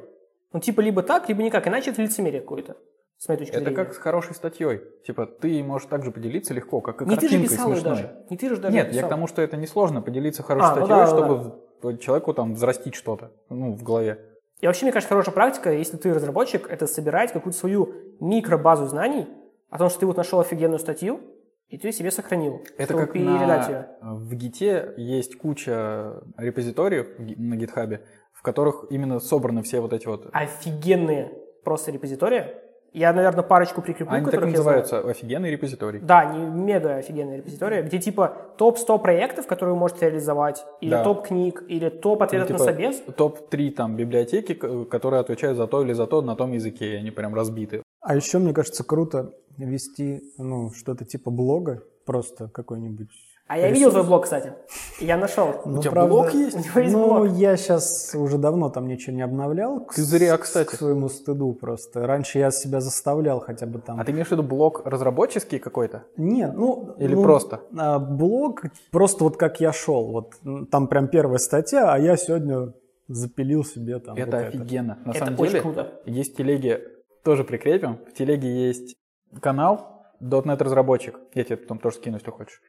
Ну, типа, либо так, либо никак, иначе это лицемерие какое-то, с моей точки Это зрения. как с хорошей статьей. Типа, ты можешь также поделиться легко, как и Не ты же картинкой писал смешной. даже. Не ты же даже Нет, писал. я к тому, что это несложно поделиться хорошей А, ну статьей, да, да, чтобы в- человеку там взрастить что-то ну, в голове. И вообще, мне кажется, хорошая практика, если ты разработчик, это собирать какую-то свою микробазу знаний о том, что ты вот нашел офигенную статью, и ты себе сохранил, Это как передать на... ее. в Гите есть куча репозиториев на гитхабе, в которых именно собраны все вот эти вот... Офигенные просто репозитории. Я, наверное, парочку прикреплю, Они так называются, офигенный репозиторий. Да, не мега офигенная репозитория, где типа топ-100 проектов, которые вы можете реализовать, или Да. топ книг, или топ ответов Ну, на типа, собес. Топ-3 там библиотеки, которые отвечают за то или за то на том языке, и они прям разбиты. А еще, мне кажется, круто вести, ну, что-то типа блога, просто какой-нибудь. А я видел твой блог, кстати. Я нашел. Ну, тебя правда, блог есть? У него есть ну, блог. я сейчас уже давно там ничего не обновлял. к Ты зря, кстати. К своему стыду просто. Раньше я себя заставлял хотя бы там. А ты имеешь в виду блог разработческий какой-то? Нет, ну... Или ну, просто? а, блог, просто вот как я шел. Вот там прям первая статья, а я сегодня запилил себе там Это вот офигенно. На Это самом очень деле, круто. есть в телеге, тоже прикрепим, в телеге есть канал .NET разработчик. Я тебе потом тоже скину, если хочешь.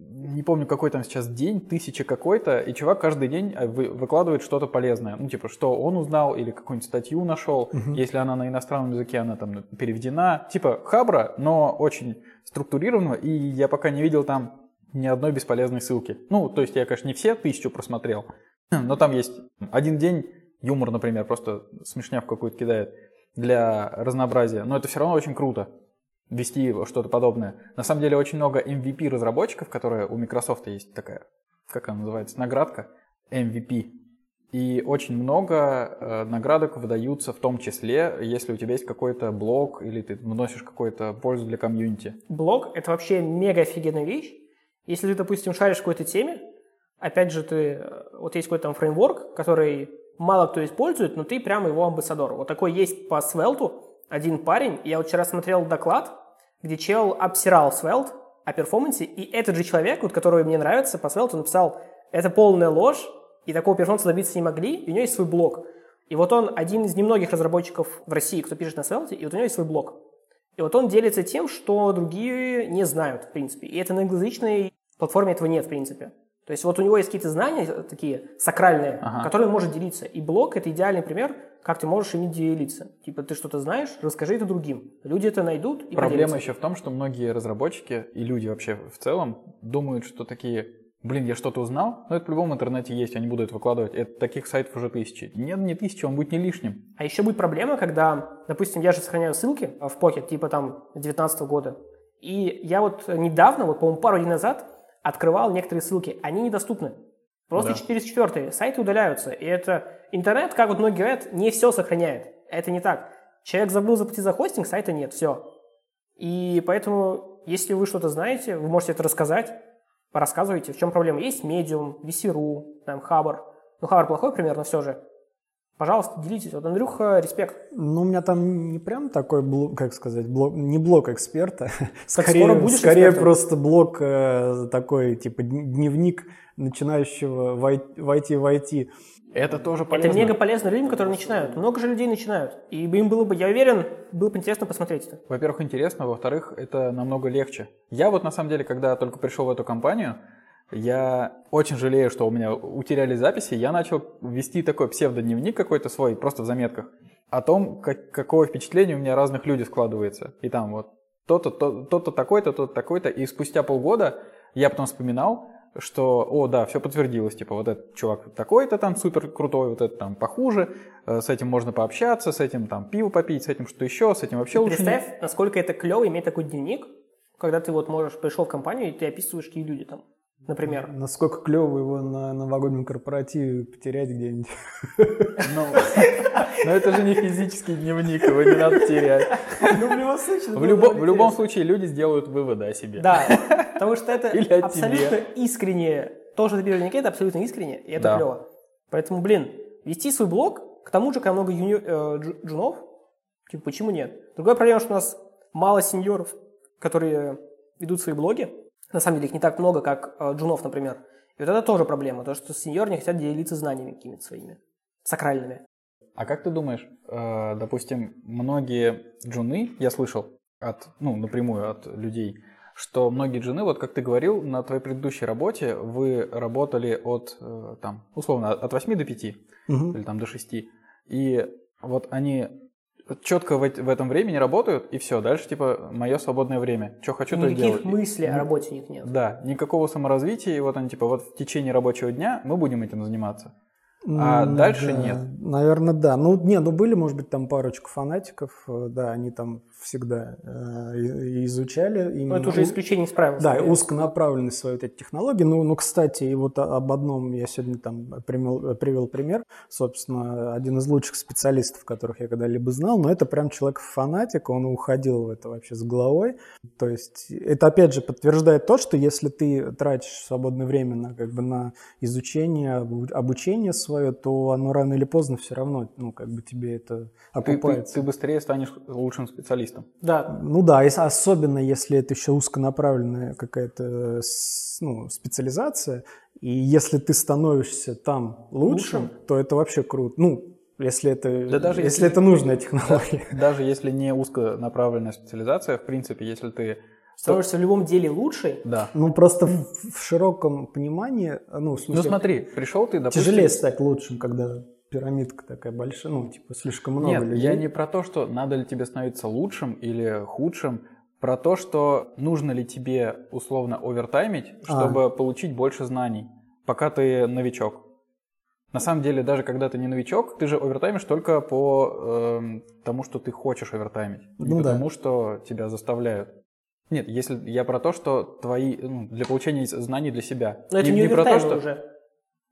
Не помню, какой там сейчас день, тысяча какой-то, и чувак каждый день вы- выкладывает что-то полезное. Ну, типа, что он узнал или какую-нибудь статью нашел. Если она на иностранном языке, она там переведена. Типа хабра, но очень структурированного, и я пока не видел там ни одной бесполезной ссылки. Ну, то есть я, конечно, не все тысячу просмотрел, но там есть один день юмор, например, просто смешнявку какую-то кидает для разнообразия. Но это все равно очень круто вести что-то подобное. На самом деле очень много MVP разработчиков, которые у Microsoft есть такая, как она называется, наградка MVP. И очень много э, наградок выдаются, в том числе, если у тебя есть какой-то блог или ты вносишь какую-то пользу для комьюнити. Блог — это вообще мега офигенная вещь. Если ты, допустим, шаришь какой-то теме, опять же, ты, э, вот есть какой-то там фреймворк, который мало кто использует, но ты прямо его амбассадор. Вот такой есть по Svelte один парень. Я вот вчера смотрел доклад, где чел обсирал Svelte о перформансе, и этот же человек, вот, который мне нравится по Svelte, он написал, это полная ложь, и такого перформанса добиться не могли, и у него есть свой блог. И вот он один из немногих разработчиков в России, кто пишет на Svelte, и вот у него есть свой блог. И вот он делится тем, что другие не знают, в принципе. И это на англоязычной платформе этого нет, в принципе. То есть вот у него есть какие-то знания такие сакральные, Ага. которые он может делиться. И блог – это идеальный пример, как ты можешь ими делиться. Типа ты что-то знаешь, расскажи это другим. Люди это найдут и Проблема поделятся. еще в том, что многие разработчики и люди вообще в целом думают, что такие, блин, я что-то узнал, но это в любом интернете есть, я не буду это выкладывать. Это, таких сайтов уже тысячи. Нет, не тысячи, он будет не лишним. А еще будет проблема, когда, допустим, я же сохраняю ссылки в Pocket, типа там 19 года. И я вот недавно, вот, по-моему, пару дней назад открывал некоторые ссылки. Они недоступны. Просто Да. 404 сайты удаляются. И это интернет, как вот многие говорят, не все сохраняет. Это не так. Человек забыл заплатить за хостинг, сайта нет, все. И поэтому, если вы что-то знаете, вы можете это рассказать, рассказывайте, в чем проблема. Есть Medium, VC.ru, там, Хабр. Ну, Хабр плохой пример, но все же. Пожалуйста, делитесь. Вот, Андрюха, респект. Ну, у меня там не прям такой блок, как сказать, блок, не блок эксперта, скоро скорее, будешь скорее экспертом? просто блок э, такой, типа дн- дневник начинающего войти в IT. Это тоже полезно. Это мега полезно людям, которые начинают. Много же людей начинают. И им было бы, я уверен, было бы интересно посмотреть это. Во-первых, интересно, во-вторых, это намного легче. Я вот на самом деле, когда только пришел в эту компанию, я очень жалею, что у меня утеряли записи. Я начал вести такой псевдодневник какой-то свой, просто в заметках, о том, как- какое впечатление у меня разных людей складывается. И там вот то-то, то- то-то такой-то, то-то такой-то. И спустя полгода я потом вспоминал, что, о, да, все подтвердилось, типа, вот этот чувак такой-то там супер крутой, вот этот там похуже, э, с этим можно пообщаться, с этим там пиво попить, с этим что еще, с этим вообще лучше не- Представь, насколько это клево иметь такой дневник, когда ты вот можешь, пришел в компанию, и ты описываешь, какие люди там, например. Насколько клево его на новогоднем корпоративе потерять где-нибудь. Ну, но это же не физический дневник, его не надо терять. Ну, в любом случае. В, любо- в любом случае люди сделают выводы о себе. Да, потому что это абсолютно искренне. То, что ты пишешь это абсолютно искренне, и это Да. клево. Поэтому, блин, вести свой блог, к тому же, когда много юни- э, джу- джунов, типа, почему нет? Другая проблема, что у нас мало сеньоров, которые ведут свои блоги. На самом деле их не так много, как э, джунов, например. И вот это тоже проблема, то, что сеньоры не хотят делиться знаниями какими-то своими, сакральными. А как ты думаешь, э, допустим, многие джуны, я слышал от, ну, напрямую от людей, что многие джуны, вот как ты говорил, на твоей предыдущей работе вы работали от, э, там, условно, от 8 до 5 Мгм. или там до 6. И вот они четко в, в этом времени работают, и все, дальше типа мое свободное время. Что хочу, то и делаю. Никаких мыслей о работе у них нет. Да, никакого саморазвития, и вот они типа вот в течение рабочего дня мы будем этим заниматься. А М, дальше да, нет. Наверное, да. Ну, не, ну были, может быть, там парочку фанатиков, э, да, они там всегда э, изучали. Но именно Ну, это уже исключение из правил. Да, узконаправленность своей вот этой технологии. Ну, ну, кстати, и вот об одном я сегодня там примел- привел пример. Собственно, один из лучших специалистов, которых я когда-либо знал, но это прям человек-фанатик, он уходил в это вообще с головой. То есть это, опять же, подтверждает то, что если ты тратишь свободное время на, как бы, на изучение, обу- обучение свое, то оно рано или поздно все равно, ну, как бы тебе это Ты, ты, окупается. ты быстрее станешь лучшим специалистом. Да, Ну да, если- особенно если это еще узконаправленная какая-то ну, специализация, и если ты становишься там лучшим, Лучшим? то это вообще круто. Ну, если это, Да даже если если- это нужная технология. Даже если не узконаправленная специализация, в принципе, если ты... становишься в любом деле лучше. Да. Ну, просто в, в широком понимании, ну, в Ну смысле, смотри, пришел ты, допустим... тяжелее стать лучшим, когда пирамидка такая большая, ну, типа, слишком много Нет, людей. я не про то, что надо ли тебе становиться лучшим или худшим, про то, что нужно ли тебе условно овертаймить, А. чтобы получить больше знаний, пока ты новичок. На самом деле, даже когда ты не новичок, ты же овертаймишь только по эм, тому, что ты хочешь овертаймить. Не Ну да. потому, что тебя заставляют. Нет, если я про то, что твои ну, для получения знаний для себя. Но это не, про то, овертайм что уже.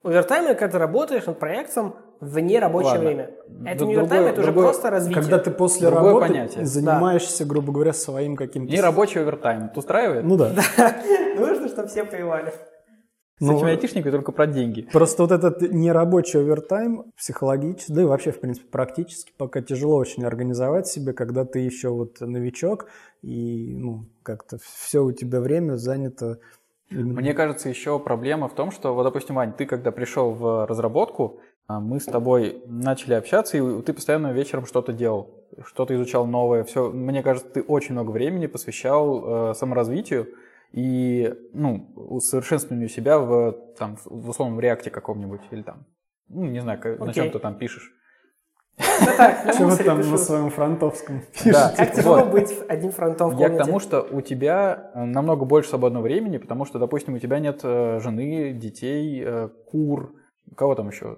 Овертайм – это когда ты работаешь над проектом вне рабочее Ладно. время. Это Д- не овертайм, другое- это уже другое- просто развитие. Когда ты после Другое работы понятие. занимаешься, грубо говоря, своим каким-то... не рабочий овертайм. Это устраивает? Ну да. Нужно, чтобы все понимали. С Ну, этими айтишниками только про деньги. Просто вот этот нерабочий овертайм психологически, да и вообще, в принципе, практически пока тяжело очень организовать себе, когда ты еще вот новичок, и ну, как-то все у тебя время занято именно... Мне кажется, еще проблема в том, что, вот, допустим, Вань, ты когда пришел в разработку, мы с тобой начали общаться, и ты постоянно вечером что-то делал, что-то изучал новое. Все, мне кажется, ты очень много времени посвящал э, саморазвитию и ну, усовершенствованию себя в, там, в условном реакте каком-нибудь или там, ну, не знаю, как- на чем ты там пишешь. Ну мусоре там на своем фронтовском Да. Как тяжело Вот. быть одним фронтом в Я к тому, что у тебя э, намного больше свободного времени, потому что, допустим, у тебя нет э, жены, детей, э, кур, кого там еще?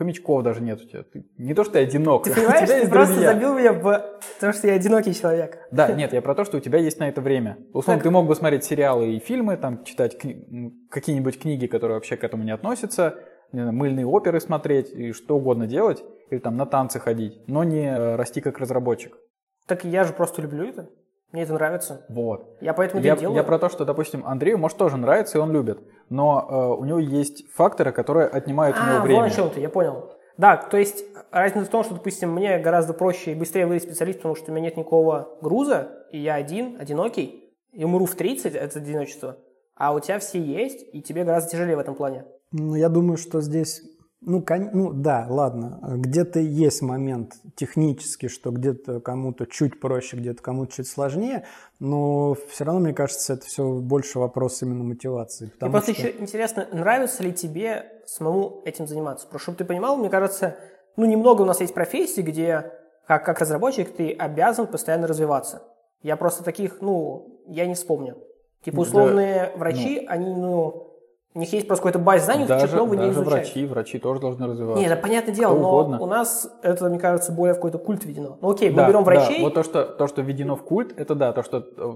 Хомячков даже нет у тебя. Ты- не то, что ты одинок, Ты понимаешь, ты просто друзья. забил меня в то, что я одинокий человек. Да, нет, я про то, что у тебя есть на это время. Условно, Так. ты мог бы смотреть сериалы и фильмы, там, читать кни- какие-нибудь книги, которые вообще к этому не относятся, не знаю, мыльные оперы смотреть и что угодно делать, или там на танцы ходить, но не э, расти как разработчик. Так я же просто люблю это. Мне это нравится. Вот. Я поэтому Я, это делаю. я про то, что, допустим, Андрею, может, тоже нравится, и он любит, но э, у него есть факторы, которые отнимают у него А, время. вон о чем ты, я понял. Да, то есть разница в том, что, допустим, мне гораздо проще и быстрее вырасти специалист, потому что у меня нет никакого груза, и я один, одинокий, и умру в 30 от одиночества. А у тебя все есть, и тебе гораздо тяжелее в этом плане. Ну, я думаю, что здесь, ну, кон- ну да, ладно, где-то есть момент технический, что где-то кому-то чуть проще, где-то кому-то чуть сложнее, но все равно, мне кажется, это все больше вопрос именно мотивации. И просто что- еще интересно, нравится ли тебе самому этим заниматься? Просто чтобы ты понимал, мне кажется, ну, немного у нас есть профессий, где как, как разработчик ты обязан постоянно развиваться. Я просто таких, ну, я не вспомню. Типа Да, условные врачи, они, ну, у них есть просто какой-то баз знаний, Даже, что-то новое не изучают. врачи, врачи тоже должны развиваться. Не, это понятное дело, Кто но угодно. у нас это, мне кажется, более в какой-то культ введено. Ну окей, мы Да, берем да, врачей, вот то что, то, что введено в культ, это да, то, что, э,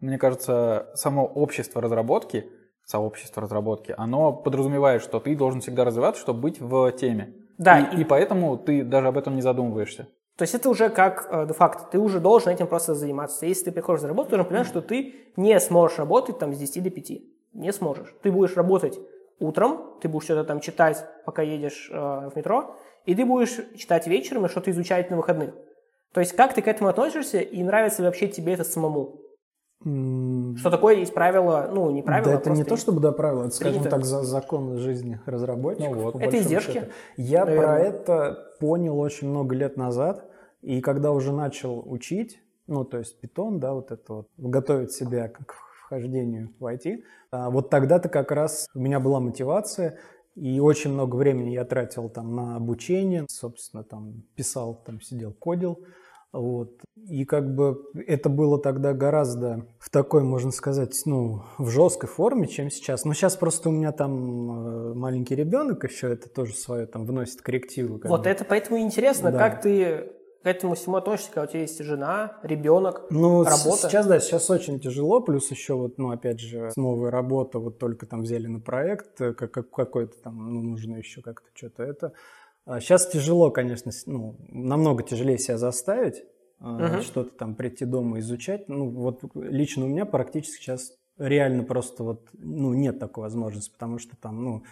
мне кажется, само общество разработки, сообщество разработки, оно подразумевает, что ты должен всегда развиваться, чтобы быть в теме. Да, и, и- и поэтому ты даже об этом не задумываешься. То есть это уже как э, де-факто, ты уже должен этим просто заниматься. Если ты приходишь на работу, ты должен понимать, что ты не сможешь работать там с 10 до 5. Не сможешь. Ты будешь работать утром, ты будешь что-то там читать, пока едешь э, в метро, и ты будешь читать вечером и что-то изучать на выходных. То есть как ты к этому относишься и нравится ли вообще тебе это самому? Что такое есть правило, ну, не правило, Да это не то, чтобы да, правило, это, скажем принято. так, за закон жизни разработчиков. Ну вот. Это издержки, счету. Я наверное. про это понял очень много лет назад, и когда уже начал учить, ну, то есть питон, да, вот это вот, готовить себя к к вхождению в IT, а, вот тогда-то как раз у меня была мотивация, и очень много времени я тратил там на обучение, собственно, там писал, там сидел, кодил, вот. И как бы это было тогда гораздо в такой, можно сказать, ну, в жесткой форме, чем сейчас. Но сейчас просто у меня там э, маленький ребенок еще, это тоже свое там вносит коррективы. Вот бы. это поэтому интересно, Да. как ты к этому всему относишься, когда у тебя есть жена, ребенок, Ну, работа. сейчас, да, сейчас очень тяжело, плюс еще вот, ну, опять же, новая работа, вот только там взяли на проект, э, как, как- какой-то там, ну, нужно еще как-то что-то это. сейчас тяжело, конечно, ну, намного тяжелее себя заставить, Мгм. что-то там прийти дома изучать. Ну, вот лично у меня практически сейчас реально просто вот, ну, нет такой возможности, потому что там, ну,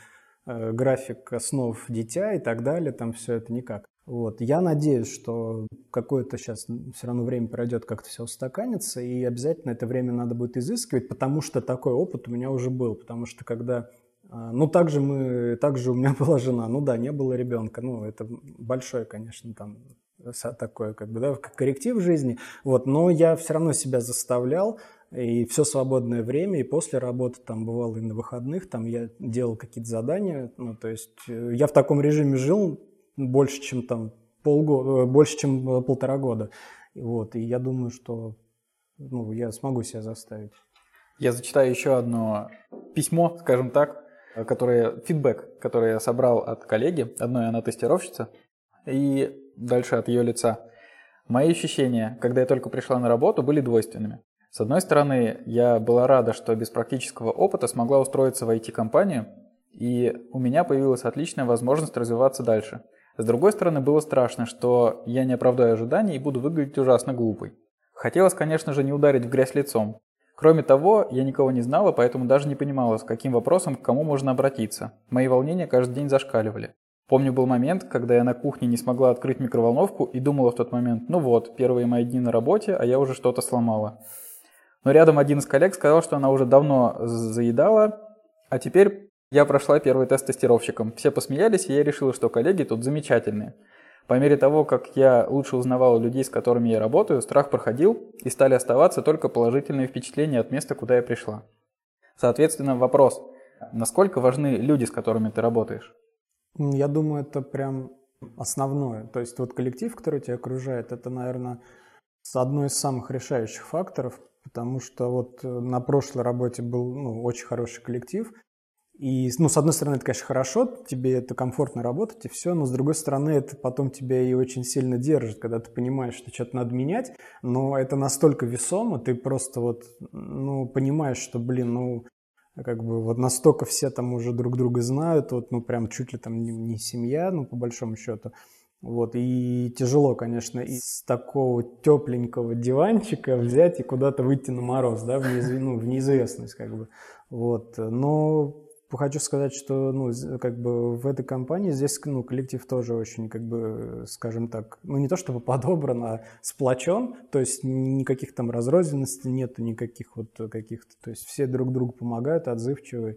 э, график основ дитя и так далее, там все это никак. Вот. Я надеюсь, что какое-то сейчас все равно время пройдет, как-то все устаканится, и обязательно это время надо будет изыскивать, потому что такой опыт у меня уже был, потому что когда а, ну, также мы, также у меня была жена, ну да, не было ребенка, ну, это большое, конечно, там, такое, как бы, да, корректив жизни, вот, но я все равно себя заставлял, и все свободное время, и после работы, там, бывало и на выходных, там, я делал какие-то задания, ну, то есть э, я в таком режиме жил больше, чем там полгода, э, больше, чем э, полтора года, вот, и я думаю, что, ну, я смогу себя заставить. Я зачитаю еще одно письмо, скажем так, которое, фидбэк, который я собрал от коллеги, одной она тестировщица, и дальше от ее лица. Мои ощущения, когда я только пришла на работу, были двойственными. С одной стороны, я была рада, что без практического опыта смогла устроиться в IT-компанию, и у меня появилась отличная возможность развиваться дальше. С другой стороны, было страшно, что я не оправдаю ожиданий и буду выглядеть ужасно глупой. Хотелось, конечно же, не ударить в грязь лицом. Кроме того, я никого не знала, поэтому даже не понимала, с каким вопросом к кому можно обратиться. Мои волнения каждый день зашкаливали. Помню, был момент, когда я на кухне не смогла открыть микроволновку и думала в тот момент, ну вот, первые мои дни на работе, а я уже что-то сломала. Но рядом один из коллег сказал, что она уже давно заедала, а теперь я прошла первый тест тестировщиком. Все посмеялись, и я решила, что коллеги тут замечательные. По мере того, как я лучше узнавала людей, с которыми я работаю, страх проходил, и стали оставаться только положительные впечатления от места, куда я пришла. Соответственно, вопрос, насколько важны люди, с которыми ты работаешь? Я думаю, это прям основное. То есть вот коллектив, который тебя окружает, это, наверное, одно из самых решающих факторов, потому что вот э, на прошлой работе был ну, очень хороший коллектив. И, ну, с одной стороны, это, конечно, хорошо, тебе это комфортно работать и все, но с другой стороны, это потом тебя и очень сильно держит, когда ты понимаешь, что что-то надо менять, но это настолько весомо, ты просто вот, ну, понимаешь, что, блин, ну, как бы вот настолько все там уже друг друга знают, вот, ну, прям чуть ли там не, не семья, ну, по большому счету. Вот, и тяжело, конечно, из такого тепленького диванчика взять и куда-то выйти на мороз, да, в, неизв- ну, в неизвестность, как бы. Вот, но хочу сказать, что, ну, как бы в этой компании здесь, ну, коллектив тоже очень, как бы, скажем так, ну, не то чтобы подобран, а сплочен, то есть никаких там разрозненностей нету, никаких вот каких-то, то есть все друг другу помогают, отзывчивые.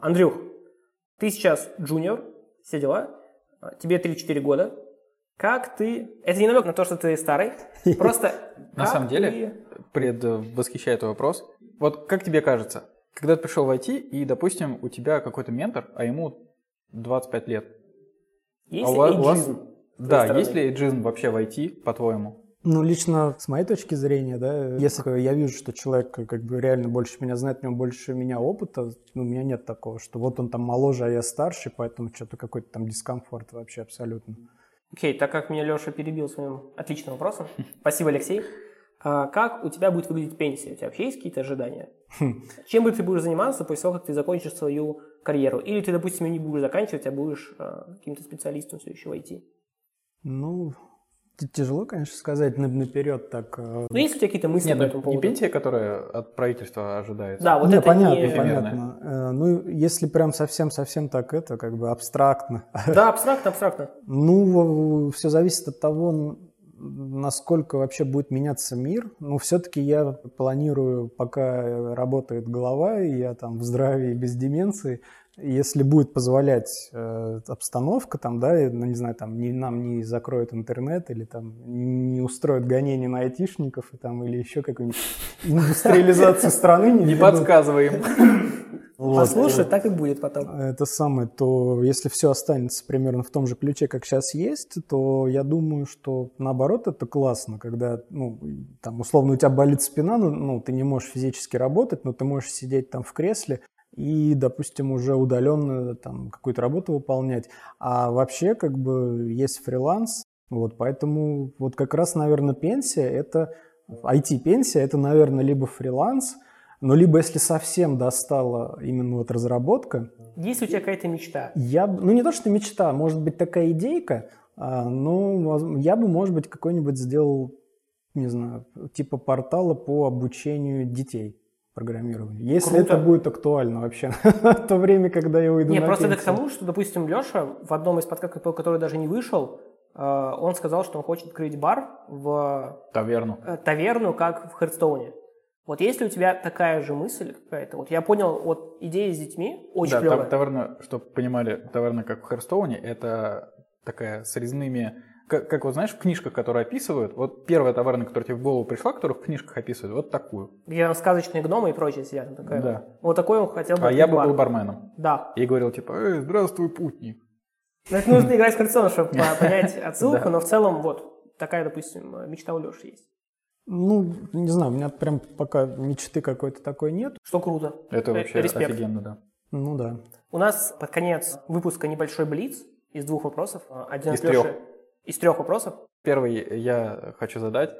Андрюх, ты сейчас джуниор, все дела, а, тебе 3-4 года. Как ты... Это не намек на то, что ты старый, просто... На самом деле, предвосхищая твой вопрос, вот как тебе кажется, когда ты пришел в IT, и, допустим, у тебя какой-то ментор, а ему 25 лет. Есть а ли у вас- Да, стороны? есть ли эйджизм вообще в IT, по-твоему? Ну, лично с моей точки зрения, да, если я вижу, что человек как бы реально больше меня знает, у него больше меня опыта, ну, у меня нет такого, что вот он там моложе, а я старше, поэтому что-то какой-то там дискомфорт вообще абсолютно. Окей, так как меня Леша перебил своим отличным вопросом, спасибо, Алексей. А как у тебя будет выглядеть пенсия? У тебя вообще есть какие-то ожидания? Хм. Чем бы ты будешь заниматься после того, как ты закончишь свою карьеру? Или ты, допустим, ее не будешь заканчивать, а будешь а, каким-то специалистом все еще в IT? Ну, тяжело, конечно, сказать на- наперед так. э, Ну, есть у тебя какие-то мысли Нет, по ну, этому не поводу? пенсия, которая от правительства ожидается. Да, вот не, это понятно, не... понятно. Э, Ну, если прям совсем-совсем так это, как бы абстрактно. Да, абстрактно, абстрактно. Ну, все зависит от того, насколько вообще будет меняться мир. Ну, все-таки я планирую, пока работает голова, и я там в здравии без деменции, если будет позволять э, обстановка, там, да, ну, не знаю, там, не, нам не закроют интернет или там не устроят гонения на айтишников и, там, или еще какую-нибудь индустриализацию страны. Не подсказываем. Вот. Послушай, так и будет потом. Это самое, то если все останется примерно в том же ключе, как сейчас есть, то я думаю, что наоборот это классно, когда, ну, там, условно, у тебя болит спина, ну, ну, ты не можешь физически работать, но ты можешь сидеть там в кресле и, допустим, уже удаленно там какую-то работу выполнять. А вообще, как бы, есть фриланс, вот, поэтому вот как раз, наверное, пенсия, это, IT-пенсия, это, наверное, либо фриланс, но либо если совсем достала именно вот разработка... Есть у тебя какая-то мечта? Я, ну не то, что мечта, может быть такая идейка, а, ну я бы, может быть, какой-нибудь сделал, не знаю, типа портала по обучению детей программированию. Если Круто. это будет актуально вообще в то время, когда я уйду Не, на просто это к пенсию. тому, что, допустим, Леша в одном из подкастов, который даже не вышел, э, он сказал, что он хочет открыть бар в Таверну. э, таверну, как в Хардстоуне. Вот если у тебя такая же мысль какая-то, вот я понял, вот идея с детьми очень да, клевая. таверна, чтобы понимали, таверна, как в Херстоуне, это такая с резными... Как, как вот знаешь, в книжках, которые описывают, вот первая таверна, которая тебе в голову пришла, которую в книжках описывают, вот такую. Где там сказочные гномы и прочее сидят. такая. Да. Вот такой он хотел бы А я бы бар. был барменом. Да. И говорил, типа, «Эй, здравствуй, путник. Но это нужно играть с Хардстоуном, чтобы по- понять отсылку, но в целом вот такая, допустим, мечта у Леши есть. Ну, не знаю, у меня прям пока мечты какой-то такой нет. Что круто. Это Э, вообще респект. офигенно, да. Ну да. У нас под конец выпуска небольшой блиц из двух вопросов. Один Из от Лёши- трех. Из трех вопросов. Первый я хочу задать.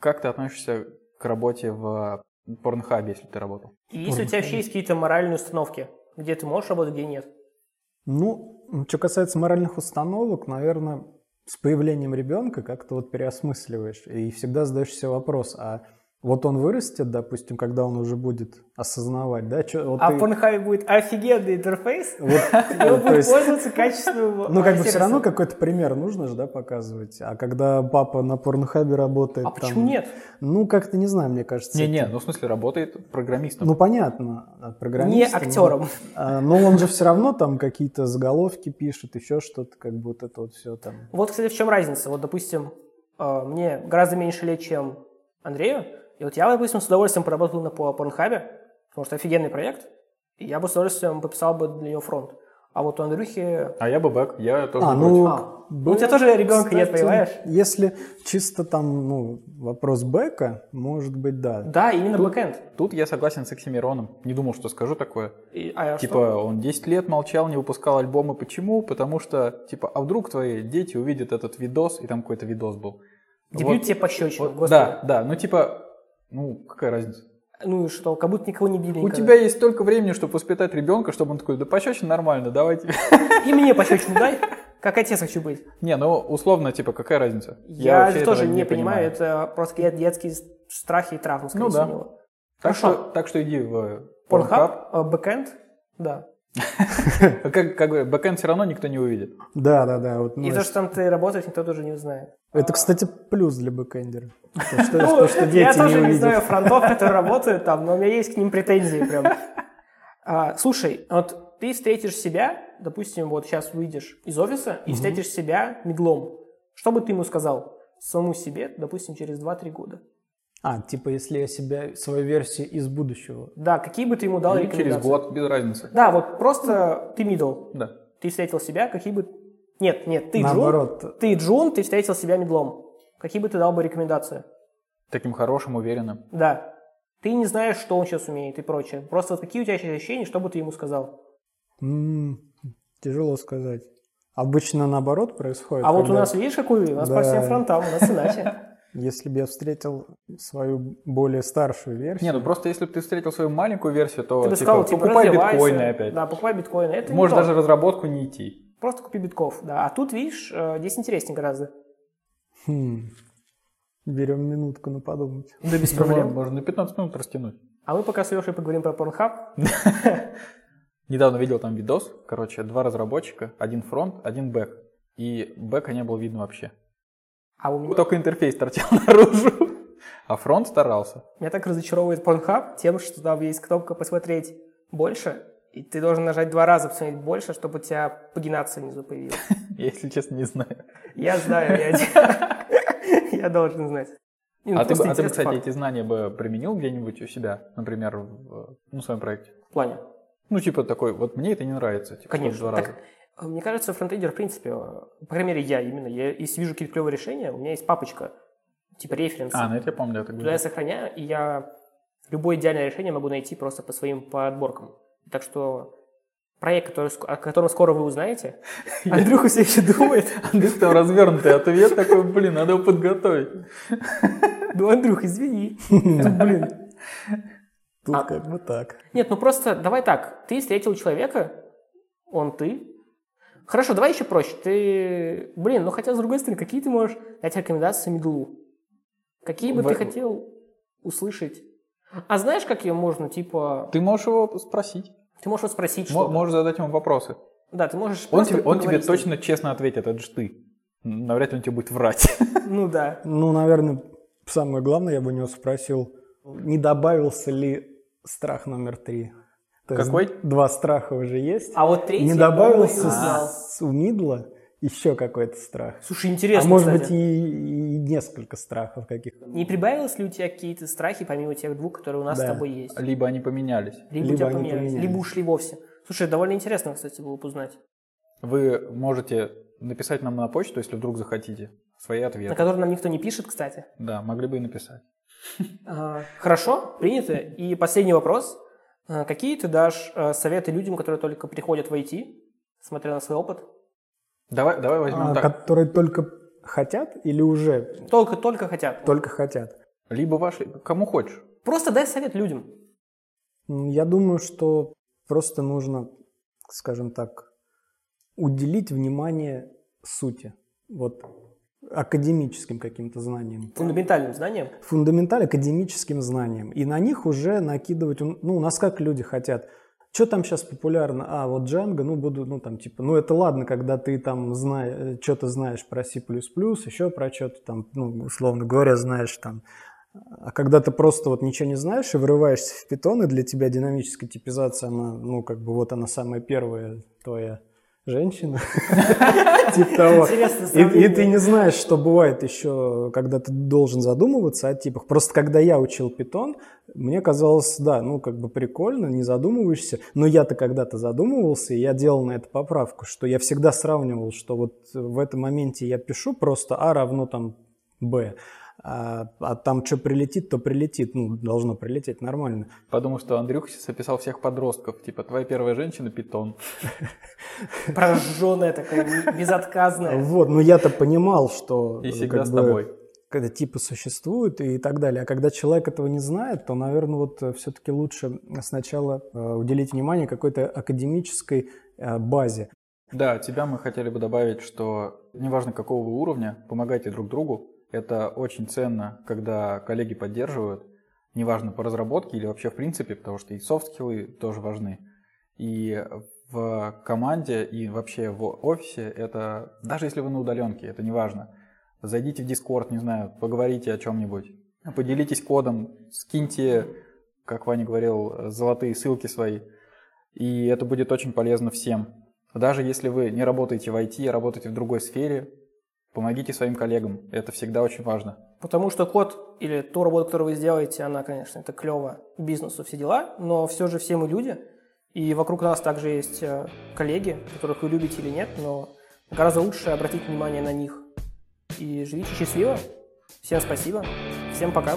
Как ты относишься к работе в порнхабе, если ты работал? И если у тебя вообще есть какие-то моральные установки, где ты можешь работать, где нет. Ну, что касается моральных установок, наверное, с появлением ребенка как-то вот переосмысливаешь и всегда задаешь себе вопрос, а вот он вырастет, допустим, когда он уже будет осознавать, да, чё, вот А ты- в Pornhub будет офигенный интерфейс, вот, и он то будет есть- пользоваться качественным ну, как бы все равно какой-то пример нужно же, да, показывать. А когда папа на порнхабе работает... А там- почему нет? Ну, как-то не знаю, мне кажется. Не-не, это- ну в смысле работает программистом. Ну, понятно, а Не программистом, актером. а, Но он же все равно там какие-то заголовки пишет, еще что-то, как бы вот это вот все там. Вот, кстати, в чем разница. Вот, допустим, э, мне гораздо меньше лет, чем Андрею, и вот я, допустим, с удовольствием поработал на по Pornhub е, потому что офигенный проект, и я бы с удовольствием подписал бы для него фронт. А вот у Андрюхи... А я бы бэк, я тоже А, ну. А, ну, у тебя тоже ребенка нет, кстати, понимаешь? Если чисто там, ну, вопрос бэка, может быть, да. Да, именно бэкэнд. Тут я согласен с Оксимироном. Не думал, что скажу такое. И- а Типа, что? он 10 лет молчал, не выпускал альбомы. Почему? Потому что, типа, а вдруг твои дети увидят этот видос, и там какой-то видос был. Дебют Вот- тебе пощечину, вот, господи. да, да, ну типа, ну какая разница? Ну и что, как будто никого не били У никогда. тебя есть столько времени, чтобы воспитать ребенка, чтобы он такой, да пощечина нормально, давайте. И мне пощечину дай, как отец хочу быть. Не, ну условно, типа, какая разница? Я, вообще тоже не понимаю, это просто детские страхи и травмы, скорее Ну да. всего. Так Хорошо. что, так что иди в Pornhub, Pornhub. э, бэкэнд, да. Как, как бы, бэкэнд все равно никто не увидит. Да, да, да. Вот, ну, И то, что там ты работаешь, никто тоже не узнает. Это, кстати, плюс для бэкэндера. То, что, Ну, что- дети я не тоже не знаю фронтов, которые работают там, но у меня есть к ним претензии прям. А, слушай, вот ты встретишь себя, допустим, вот сейчас выйдешь из офиса и встретишь себя мидлом. Что бы ты ему сказал самому себе, допустим, через 2-3 года? А, типа, если я себя, свою версию из будущего. Да, какие бы ты ему дал Или через год, без разницы. Да, вот просто ты мидл. Да. Ты встретил себя, какие бы... Нет, нет, ты Наоборот. джун. Ты джун, ты встретил себя мидлом. Какие бы ты дал бы рекомендации? Таким хорошим, уверенным. Да. Ты не знаешь, что он сейчас умеет и прочее. Просто вот какие у тебя сейчас ощущения, что бы ты ему сказал? М, тяжело сказать. Обычно наоборот происходит. А вот у когда- нас, видишь, какой у нас Да. по всем фронтам, у нас иначе. Если бы я встретил свою более старшую версию. Не, ну просто если бы ты встретил свою маленькую версию, то Ты бы типа, сказал, типа, покупай биткоины опять. Да, покупай биткоины. Это то. даже в разработку не идти. Просто купи битков, да. А тут, видишь, э, здесь интереснее гораздо. Хм. Берем минутку на подумать. Да без проблем. можно на 15 минут растянуть. А мы пока с Лешей поговорим про Pornhub. Недавно видел там видос, короче, два разработчика, один фронт, один бэк. И бэка не было видно вообще. А у меня, Только интерфейс торчал наружу. А фронт старался. меня так разочаровывает Pornhub тем, что там есть кнопка «Посмотреть больше», и ты должен нажать два раза «Посмотреть больше», чтобы у тебя пагинация внизу появилась. Я, если честно, не знаю. Я знаю, я, я должен знать. Ну А ты, а ты кстати, эти знания бы применил где-нибудь у себя, например, в ну, своем проекте? В плане. Ну, типа такой, вот мне это не нравится. Типа, Конечно. Два раза. Мне кажется, фронтендер, в принципе, э, по крайней мере, я именно, я, если вижу какие-то клевые решения, у меня есть папочка, типа референсы. А, ну это я помню, так Туда я сохраняю, и я любое идеальное решение могу найти просто по своим подборкам. Так что проект, который, о котором скоро вы узнаете, Андрюха все еще думает. Андрюх, там развернутый ответ такой, блин, надо его подготовить. Ну, Андрюх, извини. Ну, Блин. Тут А- как бы так. Нет, ну просто давай так. Ты встретил человека, он ты. Хорошо, давай еще проще. Ты, блин, ну хотя с другой стороны, какие ты можешь дать рекомендации медлу? Какие бы В- ты хотел услышать? А знаешь, как ее можно, типа, Ты можешь его спросить. ты можешь его спросить Мо- что Можешь задать ему вопросы. Да, ты можешь Он тебе, он тебе точно честно ответит, это же ты. Навряд ли он тебе будет врать. Ну да. Ну, наверное, самое главное, я бы у него спросил, не добавился ли страх номер три? То есть Какой? Два страха уже есть. А вот третий не добавился узнал. с- у Мидла еще какой-то страх. Слушай, А интересно, может кстати. быть и, и несколько страхов каких-то. Не прибавилось ли у тебя какие-то страхи, помимо тех двух, которые у нас Да. с тобой есть? Либо они поменялись. Либо, у Либо тебя они поменялись, поменялись. либо ушли вовсе. Слушай, довольно интересно, кстати, было бы узнать. Вы можете написать нам на почту, если вдруг захотите, свои На ответы. который нам никто не пишет, кстати. Да, могли бы и написать. А, Хорошо, принято. И последний вопрос. А, Какие ты дашь а, советы людям, которые только приходят в IT, смотря на свой опыт? Давай, давай возьмем А, так. которые только хотят или уже Только-только хотят. только хотят? Либо ваши, кому хочешь. Просто дай совет людям. Я думаю, что просто нужно, скажем так, уделить внимание сути. Вот академическим каким-то знаниям. Фундаментальным знаниям. фундаменталь академическим знаниям. И на них уже накидывать, ну, у нас как люди хотят. Что там сейчас популярно? А, вот Django, ну, буду, ну, там, типа, ну, это ладно, когда ты там знаешь, что-то знаешь про C++, еще про что-то там, ну, условно говоря, знаешь там. А когда ты просто вот ничего не знаешь и врываешься в питон, и для тебя динамическая типизация, она, ну, как бы вот она самая первая твоя женщина. Типа того. И, ты не знаешь, что бывает еще, когда ты должен задумываться о типах. Просто когда я учил питон, мне казалось, да, ну как бы прикольно, не задумываешься. Но я-то когда-то задумывался, и я делал на это поправку, что я всегда сравнивал, что вот в этом моменте я пишу просто А равно там Б. А, а там что прилетит, то прилетит. Ну, должно прилететь нормально. Подумал, что Андрюха сейчас описал всех подростков. Типа, твоя первая женщина – питон. Прожженная такая, безотказная. Вот, но я-то понимал, что... И э, всегда с тобой. когда типы существуют и так далее. А когда человек этого не знает, то, наверное, вот все-таки лучше сначала э, уделить внимание какой-то академической э, базе. Да, тебя мы хотели бы добавить, что неважно какого вы уровня, помогайте друг другу. Это очень ценно, когда коллеги поддерживают, неважно по разработке или вообще в принципе, потому что и софт-скиллы тоже важны. И в команде и вообще в офисе это, даже если вы на удаленке, это не важно. Зайдите в Discord, не знаю, поговорите о чем-нибудь, поделитесь кодом, скиньте, как Ваня говорил, золотые ссылки свои. И это будет очень полезно всем. Даже если вы не работаете в IT, а работаете в другой сфере, помогите своим коллегам. Это всегда очень важно. Потому что код или ту работу, которую вы сделаете, она, конечно, это клево бизнесу, все дела, но все же все мы люди, и вокруг нас также есть э, коллеги, которых вы любите или нет, но гораздо лучше обратить внимание на них. И живите счастливо. Всем спасибо. Всем пока.